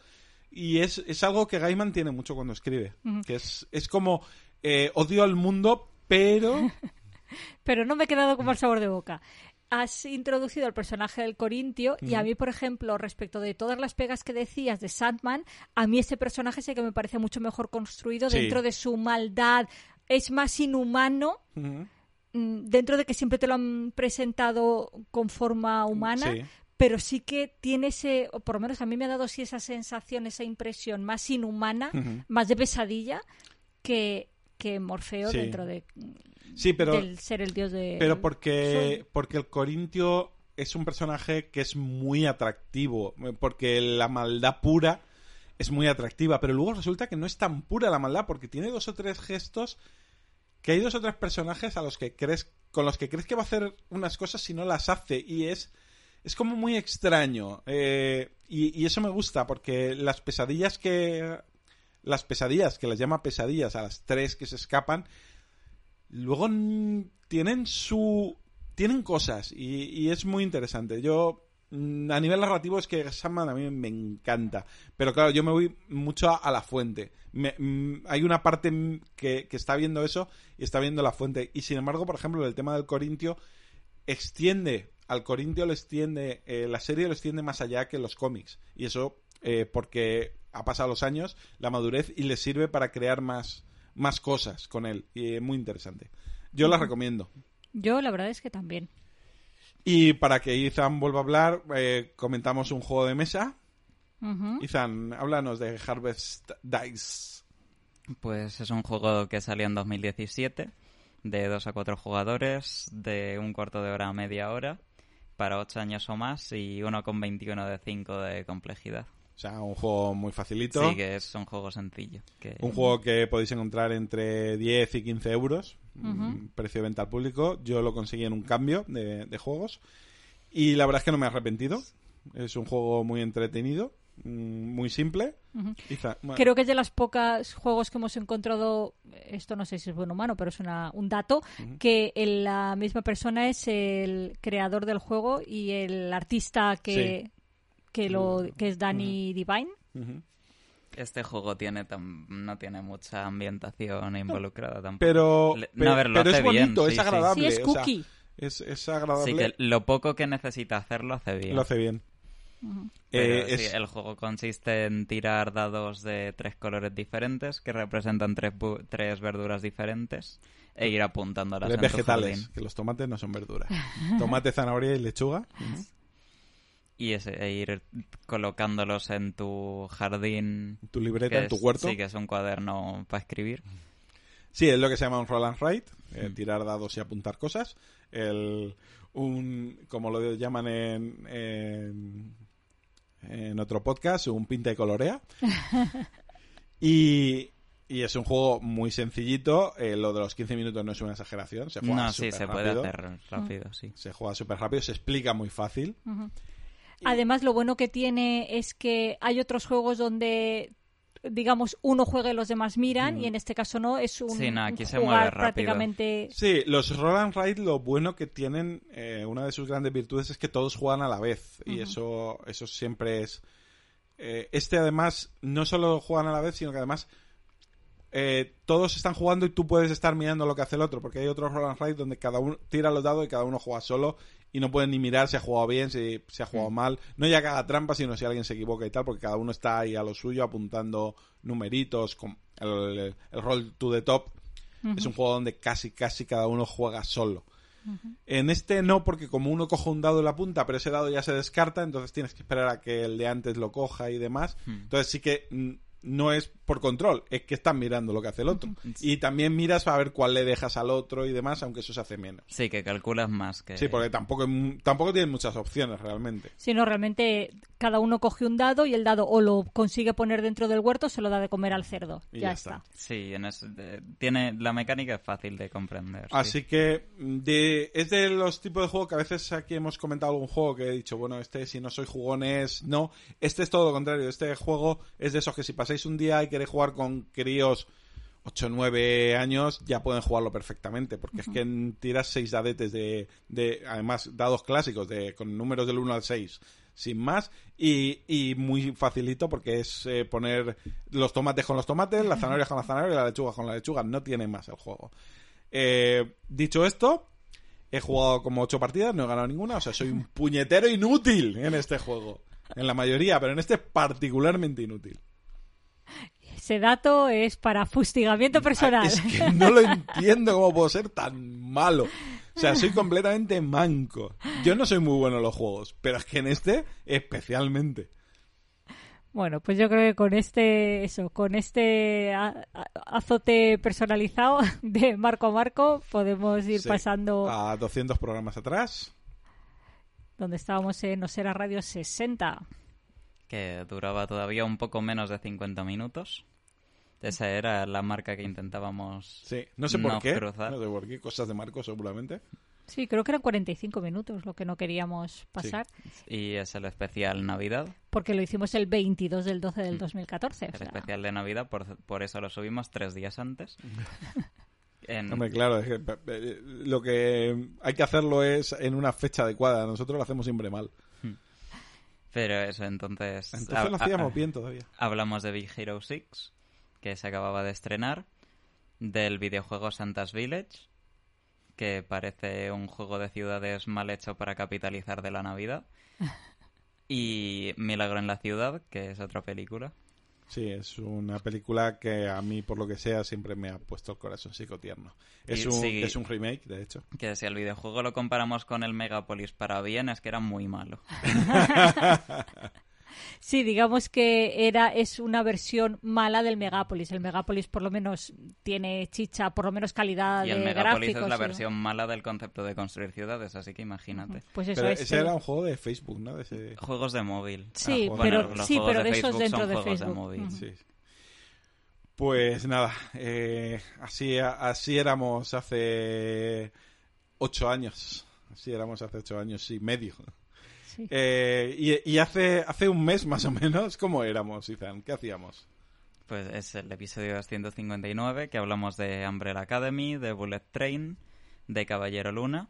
y es, es algo que Gaiman tiene mucho cuando escribe. Que es, es como eh, odio al mundo, pero... Pero no me he quedado con mal sabor de boca. Has introducido el personaje del Corintio y a mí, por ejemplo, respecto de todas las pegas que decías de Sandman, a mí ese personaje sí que me parece mucho mejor construido Sí. dentro de su maldad. Es más inhumano mm, dentro de que siempre te lo han presentado con forma humana, Sí. Pero sí que tiene ese, o por lo menos a mí me ha dado sí esa sensación, esa impresión más inhumana, más de pesadilla que, que Morfeo Sí. dentro de Sí, pero, del ser el dios de pero porque, porque el Corintio es un personaje que es muy atractivo, porque la maldad pura es muy atractiva, pero luego resulta que no es tan pura la maldad, porque tiene dos o tres gestos que hay dos o tres personajes a los que crees, con los que crees que va a hacer unas cosas si no las hace, y es, es como muy extraño. eh, y, eso me gusta, porque las pesadillas que. Las pesadillas, que las llama pesadillas a las tres que se escapan, luego tienen su. Tienen cosas, y, es muy interesante. Yo. mm, A nivel narrativo es que Sandman a mí me encanta. Pero claro, yo me voy mucho a, la fuente. Mm, hay una parte mm, que, que está viendo eso y está viendo la fuente. Y sin embargo, por ejemplo, el tema del Corintio extiende, al Corintio le extiende, eh, la serie lo extiende más allá que los cómics. Y eso eh, porque ha pasado los años, la madurez y le sirve para crear más, más cosas con él. Y es muy interesante. Yo la recomiendo. Yo la verdad es que también. Y para que Ethan vuelva a hablar, eh, comentamos un juego de mesa. Ethan, háblanos de Harvest Dice. Pues es un juego que salió en 2017, de 2 a 4 jugadores, de un cuarto de hora a media hora, para 8 años o más, y 1,21 de 5 de complejidad. O sea, un juego muy facilito. Sí, que es un juego sencillo. Que... Un juego que podéis encontrar entre 10 y 15 euros, mm, precio de venta al público. Yo lo conseguí en un cambio de, de juegos. Y la verdad es que no me he arrepentido. Es un juego muy entretenido, muy simple. Ujú. Quizá- bueno, Creo que es de las pocas juegos que hemos encontrado, esto no sé si es bueno o malo, pero es una, un dato, que el- la misma persona es el creador del juego y el artista que, que, lo, que es Danny Divine. ujú. Este juego tiene tam- no tiene mucha ambientación involucrada tampoco. Pero, Le- no, a ver, lo pero es hace bien, bonito, sí, es sí. agradable. Sí, es o sea, cookie. es, es Sí, agradable. que lo poco que necesita hacer lo hace bien. Lo hace bien. Pero Eh, sí, es- el juego consiste en tirar dados de tres colores diferentes que representan tres, tres verduras diferentes e ir apuntándolas de en tu vegetales, que los tomates no son verduras. Tomate, zanahoria y lechuga. Y ese, e ir colocándolos en tu jardín. Tu libreta, en tu es- huerto. Sí, que es un cuaderno para escribir. Sí, es lo que se llama un roll and write, eh, tirar dados y apuntar cosas. El, un, como lo llaman en, en, en otro podcast, un pinta y colorea. y, y es un juego muy sencillito. eh, lo de los 15 minutos no es una exageración. Se juega No, sí, se puede superrápido. hacer rápido, sí. Se juega súper rápido, se explica muy fácil. Además, lo bueno que tiene es que hay otros juegos donde digamos uno juega y los demás miran y en este caso no es un, Sí, no, aquí un se jugar mueve rápido. prácticamente Sí, los roll and write lo bueno que tienen, eh, una de sus grandes virtudes es que todos juegan a la vez y eso, eso siempre es. eh, este además no solo juegan a la vez, sino que además eh, todos están jugando y tú puedes estar mirando lo que hace el otro, porque hay otros roll and write donde cada uno tira los dados y cada uno juega solo y no pueden ni mirar si ha jugado bien, si, si ha jugado mal. No ya que haga trampa, sino si alguien se equivoca y tal, porque cada uno está ahí a lo suyo apuntando numeritos, con el, el, roll to the top. Es un juego donde casi, casi cada uno juega solo. En este no, porque como uno coge un dado en la punta, pero ese dado ya se descarta, entonces tienes que esperar a que el de antes lo coja y demás. Entonces sí que mm, no es por control, es que están mirando lo que hace el otro. Y también miras para ver cuál le dejas al otro y demás, aunque eso se hace menos. Sí, que calculas más que... Sí, porque tampoco, tampoco tienen muchas opciones realmente. sino realmente cada uno coge un dado y el dado o lo consigue poner dentro del huerto o se lo da de comer al cerdo Y ya, ya está. está. Sí, en ese- de- tiene, la mecánica es fácil de comprender. sí. Así que de, es de los tipos de juego que a veces aquí hemos comentado algún juego que he dicho, bueno, este si no soy jugones, no. Este es todo lo contrario. Este juego es de esos que si pasáis un día y queréis jugar con críos 8 o 9 años, ya pueden jugarlo perfectamente. Porque es que tiras 6 dadetes de, de, además, dados clásicos de, con números del 1 al 6. Sin más, y, y muy facilito porque es eh, poner los tomates con los tomates, las zanahorias con las zanahorias y las lechugas con las lechugas. No tiene más el juego. Eh, dicho esto, he jugado como ocho partidas, no he ganado ninguna, o sea, soy un puñetero inútil en este juego. En la mayoría, pero en este particularmente inútil. Ese dato es para fustigamiento personal. Es que no lo entiendo cómo puedo ser tan malo. O sea, soy completamente manco. Yo no soy muy bueno en los juegos, pero es que en este especialmente. Bueno, pues yo creo que con este, eso, con este azote personalizado de Marco a Marco podemos ir Sí. pasando A 200 programas atrás. donde estábamos en Osera Radio 60. que duraba todavía un poco menos de 50 minutos. Esa era la marca que intentábamos Sí, no sé por no qué. cruzar. No sé por qué. Cosas de Marco, seguramente. Sí, creo que eran 45 minutos lo que no queríamos pasar, Y es el especial Navidad. porque lo hicimos el 22 del 12 del 2014. o El sea, especial de Navidad, por, por eso lo subimos tres días antes. En- Hombre, claro, es que, lo que hay que hacerlo es en una fecha adecuada. Nosotros lo hacemos siempre mal. Pero eso, entonces... Entonces lo ha- hacíamos bien todavía. Hablamos de Big Hero 6, que se acababa de estrenar, del videojuego Santa's Village, que parece un juego de ciudades mal hecho para capitalizar de la Navidad, y Milagro en la ciudad, que es otra película. Sí, es una película que a mí, por lo que sea, siempre me ha puesto el corazón tierno. Es, Y un, sí. es un remake, de hecho. Que si el videojuego lo comparamos con el Megapolis para bien, es que era muy malo. Sí, digamos que era es una versión mala del Megápolis. El Megápolis por lo menos tiene chicha, por lo menos calidad Y de el Megapolis gráficos. es la versión mala del concepto de construir ciudades, así que imagínate. Pues eso Pero es. ese era un juego de Facebook, ¿no? De ese... Juegos de móvil. Sí, Ah, Bueno, pero los sí, juegos pero de de esos Facebook dentro son de juegos de Facebook. móvil. Ujú. Sí. Pues nada, eh, así, así éramos hace ocho años. Así éramos hace ocho años y medio. Sí. Eh, y y hace, hace un mes más o menos, ¿cómo éramos, Izan? ¿Qué hacíamos? Pues es el episodio 259 que hablamos de Umbrella Academy, de Bullet Train, de Caballero Luna,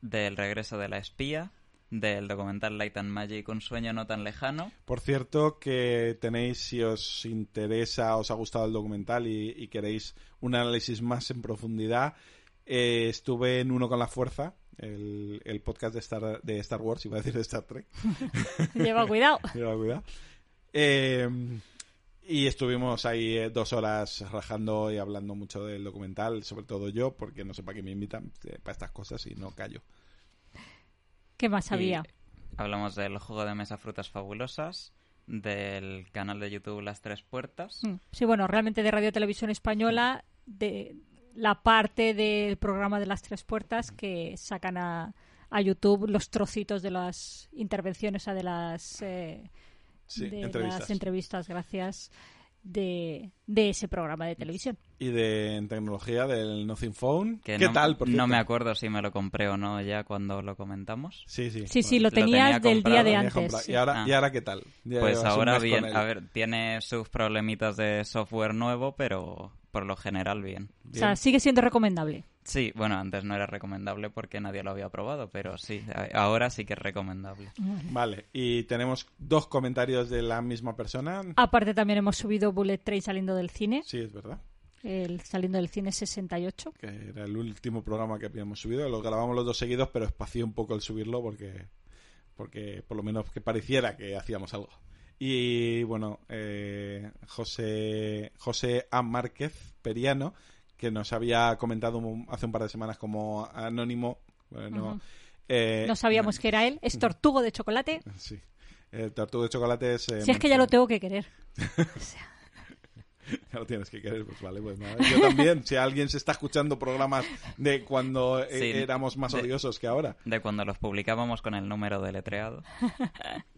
del regreso de la espía, del documental Light and Magic, un sueño no tan lejano. Por cierto, que tenéis, si os interesa, os ha gustado el documental y, y queréis un análisis más en profundidad, eh, estuve en Uno con la Fuerza, el, el podcast de Star, de Star Wars, iba a decir de Star Trek. Lleva cuidado. Lleva cuidado. Eh, y estuvimos ahí eh, dos horas rajando y hablando mucho del documental, sobre todo yo, porque no sé para qué me invitan eh, para estas cosas y no callo. ¿Qué más Y había? hablamos del juego de mesa Frutas Fabulosas, del canal de YouTube Las Tres Puertas. Mm. Sí, bueno, realmente de Radio Televisión Española, de la parte del programa de las tres puertas que sacan a, a YouTube los trocitos de las intervenciones, o sea, de las, eh, Sí, de entrevistas. las entrevistas, gracias, de, de ese programa de televisión. Y de en tecnología del Nothing Phone. Que ¿Qué no, tal, por No me acuerdo si me lo compré o no ya cuando lo comentamos. Sí, sí. Sí, sí, lo lo tenías tenía del día de antes. sí. ¿Y, ahora, Ah. ¿Y ahora qué tal? Ya Pues ahora bien, a ver, tiene sus problemitas de software nuevo, pero por lo general bien. O sea, Bien. sigue siendo recomendable. Sí, bueno, antes no era recomendable porque nadie lo había probado, pero sí, ahora sí que es recomendable. Vale, y tenemos dos comentarios de la misma persona. Aparte también hemos subido Bullet Train saliendo del cine, Sí, es verdad. el saliendo del cine 68. Que era el último programa que habíamos subido. Lo grabamos los dos seguidos, pero espacié un poco el subirlo porque, porque por lo menos que pareciera que hacíamos algo. Y bueno, eh, José, José A. Márquez Periano, que nos había comentado un- hace un par de semanas como anónimo. Bueno, Ujú. eh, No sabíamos que era él, es tortugo de chocolate. Sí. El tortuga de chocolate es... eh, Si es que ya lo tengo que querer. Ya lo tienes que querer, pues vale, pues nada. Yo también, si alguien se está escuchando programas de cuando eh, Sí, éramos más de- odiosos que ahora. De cuando los publicábamos con el número deletreado.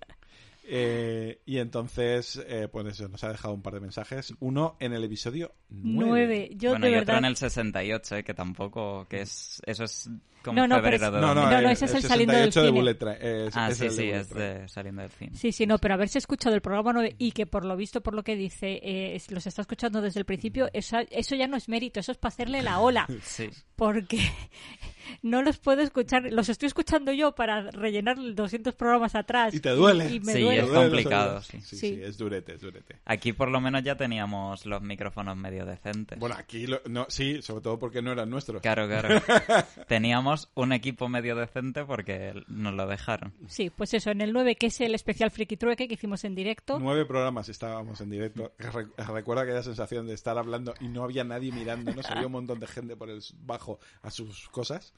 Eh, y entonces, eh, pues eso, nos ha dejado un par de mensajes. Uno en el episodio 9. Nueve. Yo bueno, de y verdad. otro en el 68, eh, que tampoco, que es eso es como No, no, pero febrero de No, no, No, no, el- ese es el 68 saliendo del de cine. Eh, es- Ah, es sí, el sí, Bullet es de saliendo del cine. Sí, sí, no, pero haberse escuchado el programa 9 y que por lo visto, por lo que dice, eh, los está escuchando desde el principio, eso, eso ya no es mérito, eso es para hacerle la ola. Sí. Porque no los puedo escuchar, los estoy escuchando yo para rellenar 200 programas atrás. Y te duele. Y, me Sí, duele. es complicado, sí. Sí, Sí. sí, es durete, es durete. Aquí por lo menos ya teníamos los micrófonos medio decentes. Bueno, aquí lo- no, sí, sobre todo porque no eran nuestros. Claro, claro. Teníamos un equipo medio decente porque nos lo dejaron. Sí, pues eso, en el 9, que es el especial Friki Trueque que hicimos en directo. Nueve programas estábamos en directo. Re- recuerda aquella sensación de estar hablando y no había nadie mirándonos. Había un montón de gente por el bajo a sus cosas.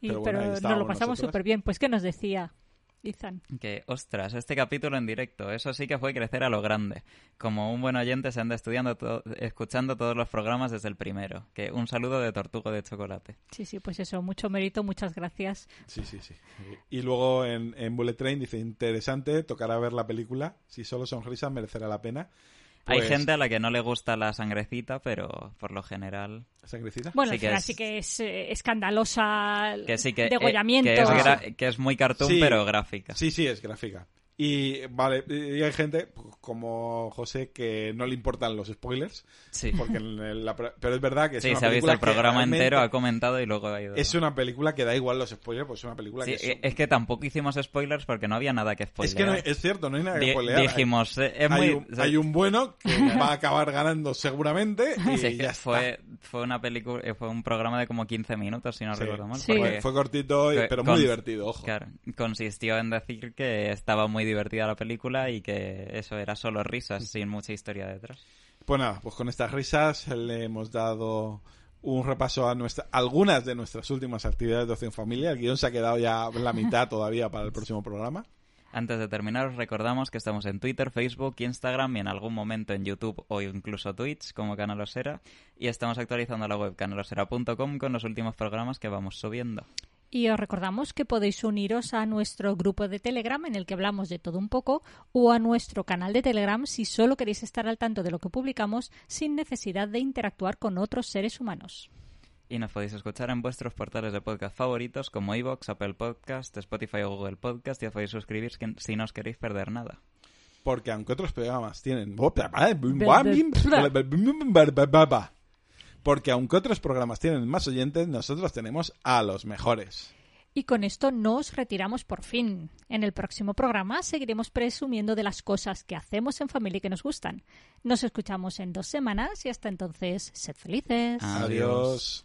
Y- Pero bueno, nos lo pasamos súper bien. Pues, ¿qué nos decía Ethan? Que, ostras, este capítulo en directo, eso sí que fue crecer a lo grande. Como un buen oyente se anda estudiando to- escuchando todos los programas desde el primero. Que un saludo de Tortugo de Chocolate. Sí, sí, pues eso, mucho mérito, muchas gracias. Sí, sí, sí. Y luego en, en Bullet Train dice, interesante, tocará ver la película. Si solo son risas, merecerá la pena. Hay Pues- gente a la que no le gusta la sangrecita, pero por lo general... ¿Sangrecita? Bueno, Sí al que final es- sí que es eh, escandalosa. Que sí, que, eh, Degollamientos. que, es gra- que es muy cartoon, Sí. pero gráfica. Sí, sí, es gráfica. Y vale, y hay gente pues, como José que no le importan los spoilers, Sí. porque en el- la- pero es verdad que es Sí, una se ha visto el programa entero, ha comentado y luego ha ido... Es una película que da igual los spoilers, pues es una película Sí, que es, es que tampoco hicimos spoilers porque no había nada que es spoiler. que no- es cierto, no hay nada que spoilear. dijimos, eh, es hay, muy... un, hay un bueno que va a acabar ganando seguramente y Sí, es ya fue, fue una película, eh, fue un programa de como 15 minutos, si no Sí. recuerdo mal. Está. Fue, fue cortito, y- pero muy divertido, ojo. Claro, consistió en decir que estaba muy divertida la película y que eso era solo risas, sin mucha historia detrás. Pues nada, pues con estas risas le hemos dado un repaso a nuestra, algunas de nuestras últimas actividades de Ocio en Familia. El guion se ha quedado ya la mitad todavía para el próximo programa. Antes de terminar, os recordamos que estamos en Twitter, Facebook, Instagram y en algún momento en YouTube o incluso Twitch como Canalosera. Y estamos actualizando la web canalosera.com con los últimos programas que vamos subiendo. Y os recordamos que podéis uniros a nuestro grupo de Telegram en el que hablamos de todo un poco o a nuestro canal de Telegram si solo queréis estar al tanto de lo que publicamos sin necesidad de interactuar con otros seres humanos. Y nos podéis escuchar en vuestros portales de podcast favoritos como iVoox, Apple Podcast, Spotify o Google Podcast y os podéis suscribir si no os queréis perder nada. Porque aunque otros programas tienen... Porque aunque otros programas tienen más oyentes, nosotros tenemos a los mejores. Y con esto nos retiramos por fin. En el próximo programa seguiremos presumiendo de las cosas que hacemos en familia y que nos gustan. Nos escuchamos en dos semanas y hasta entonces, sed felices. Adiós.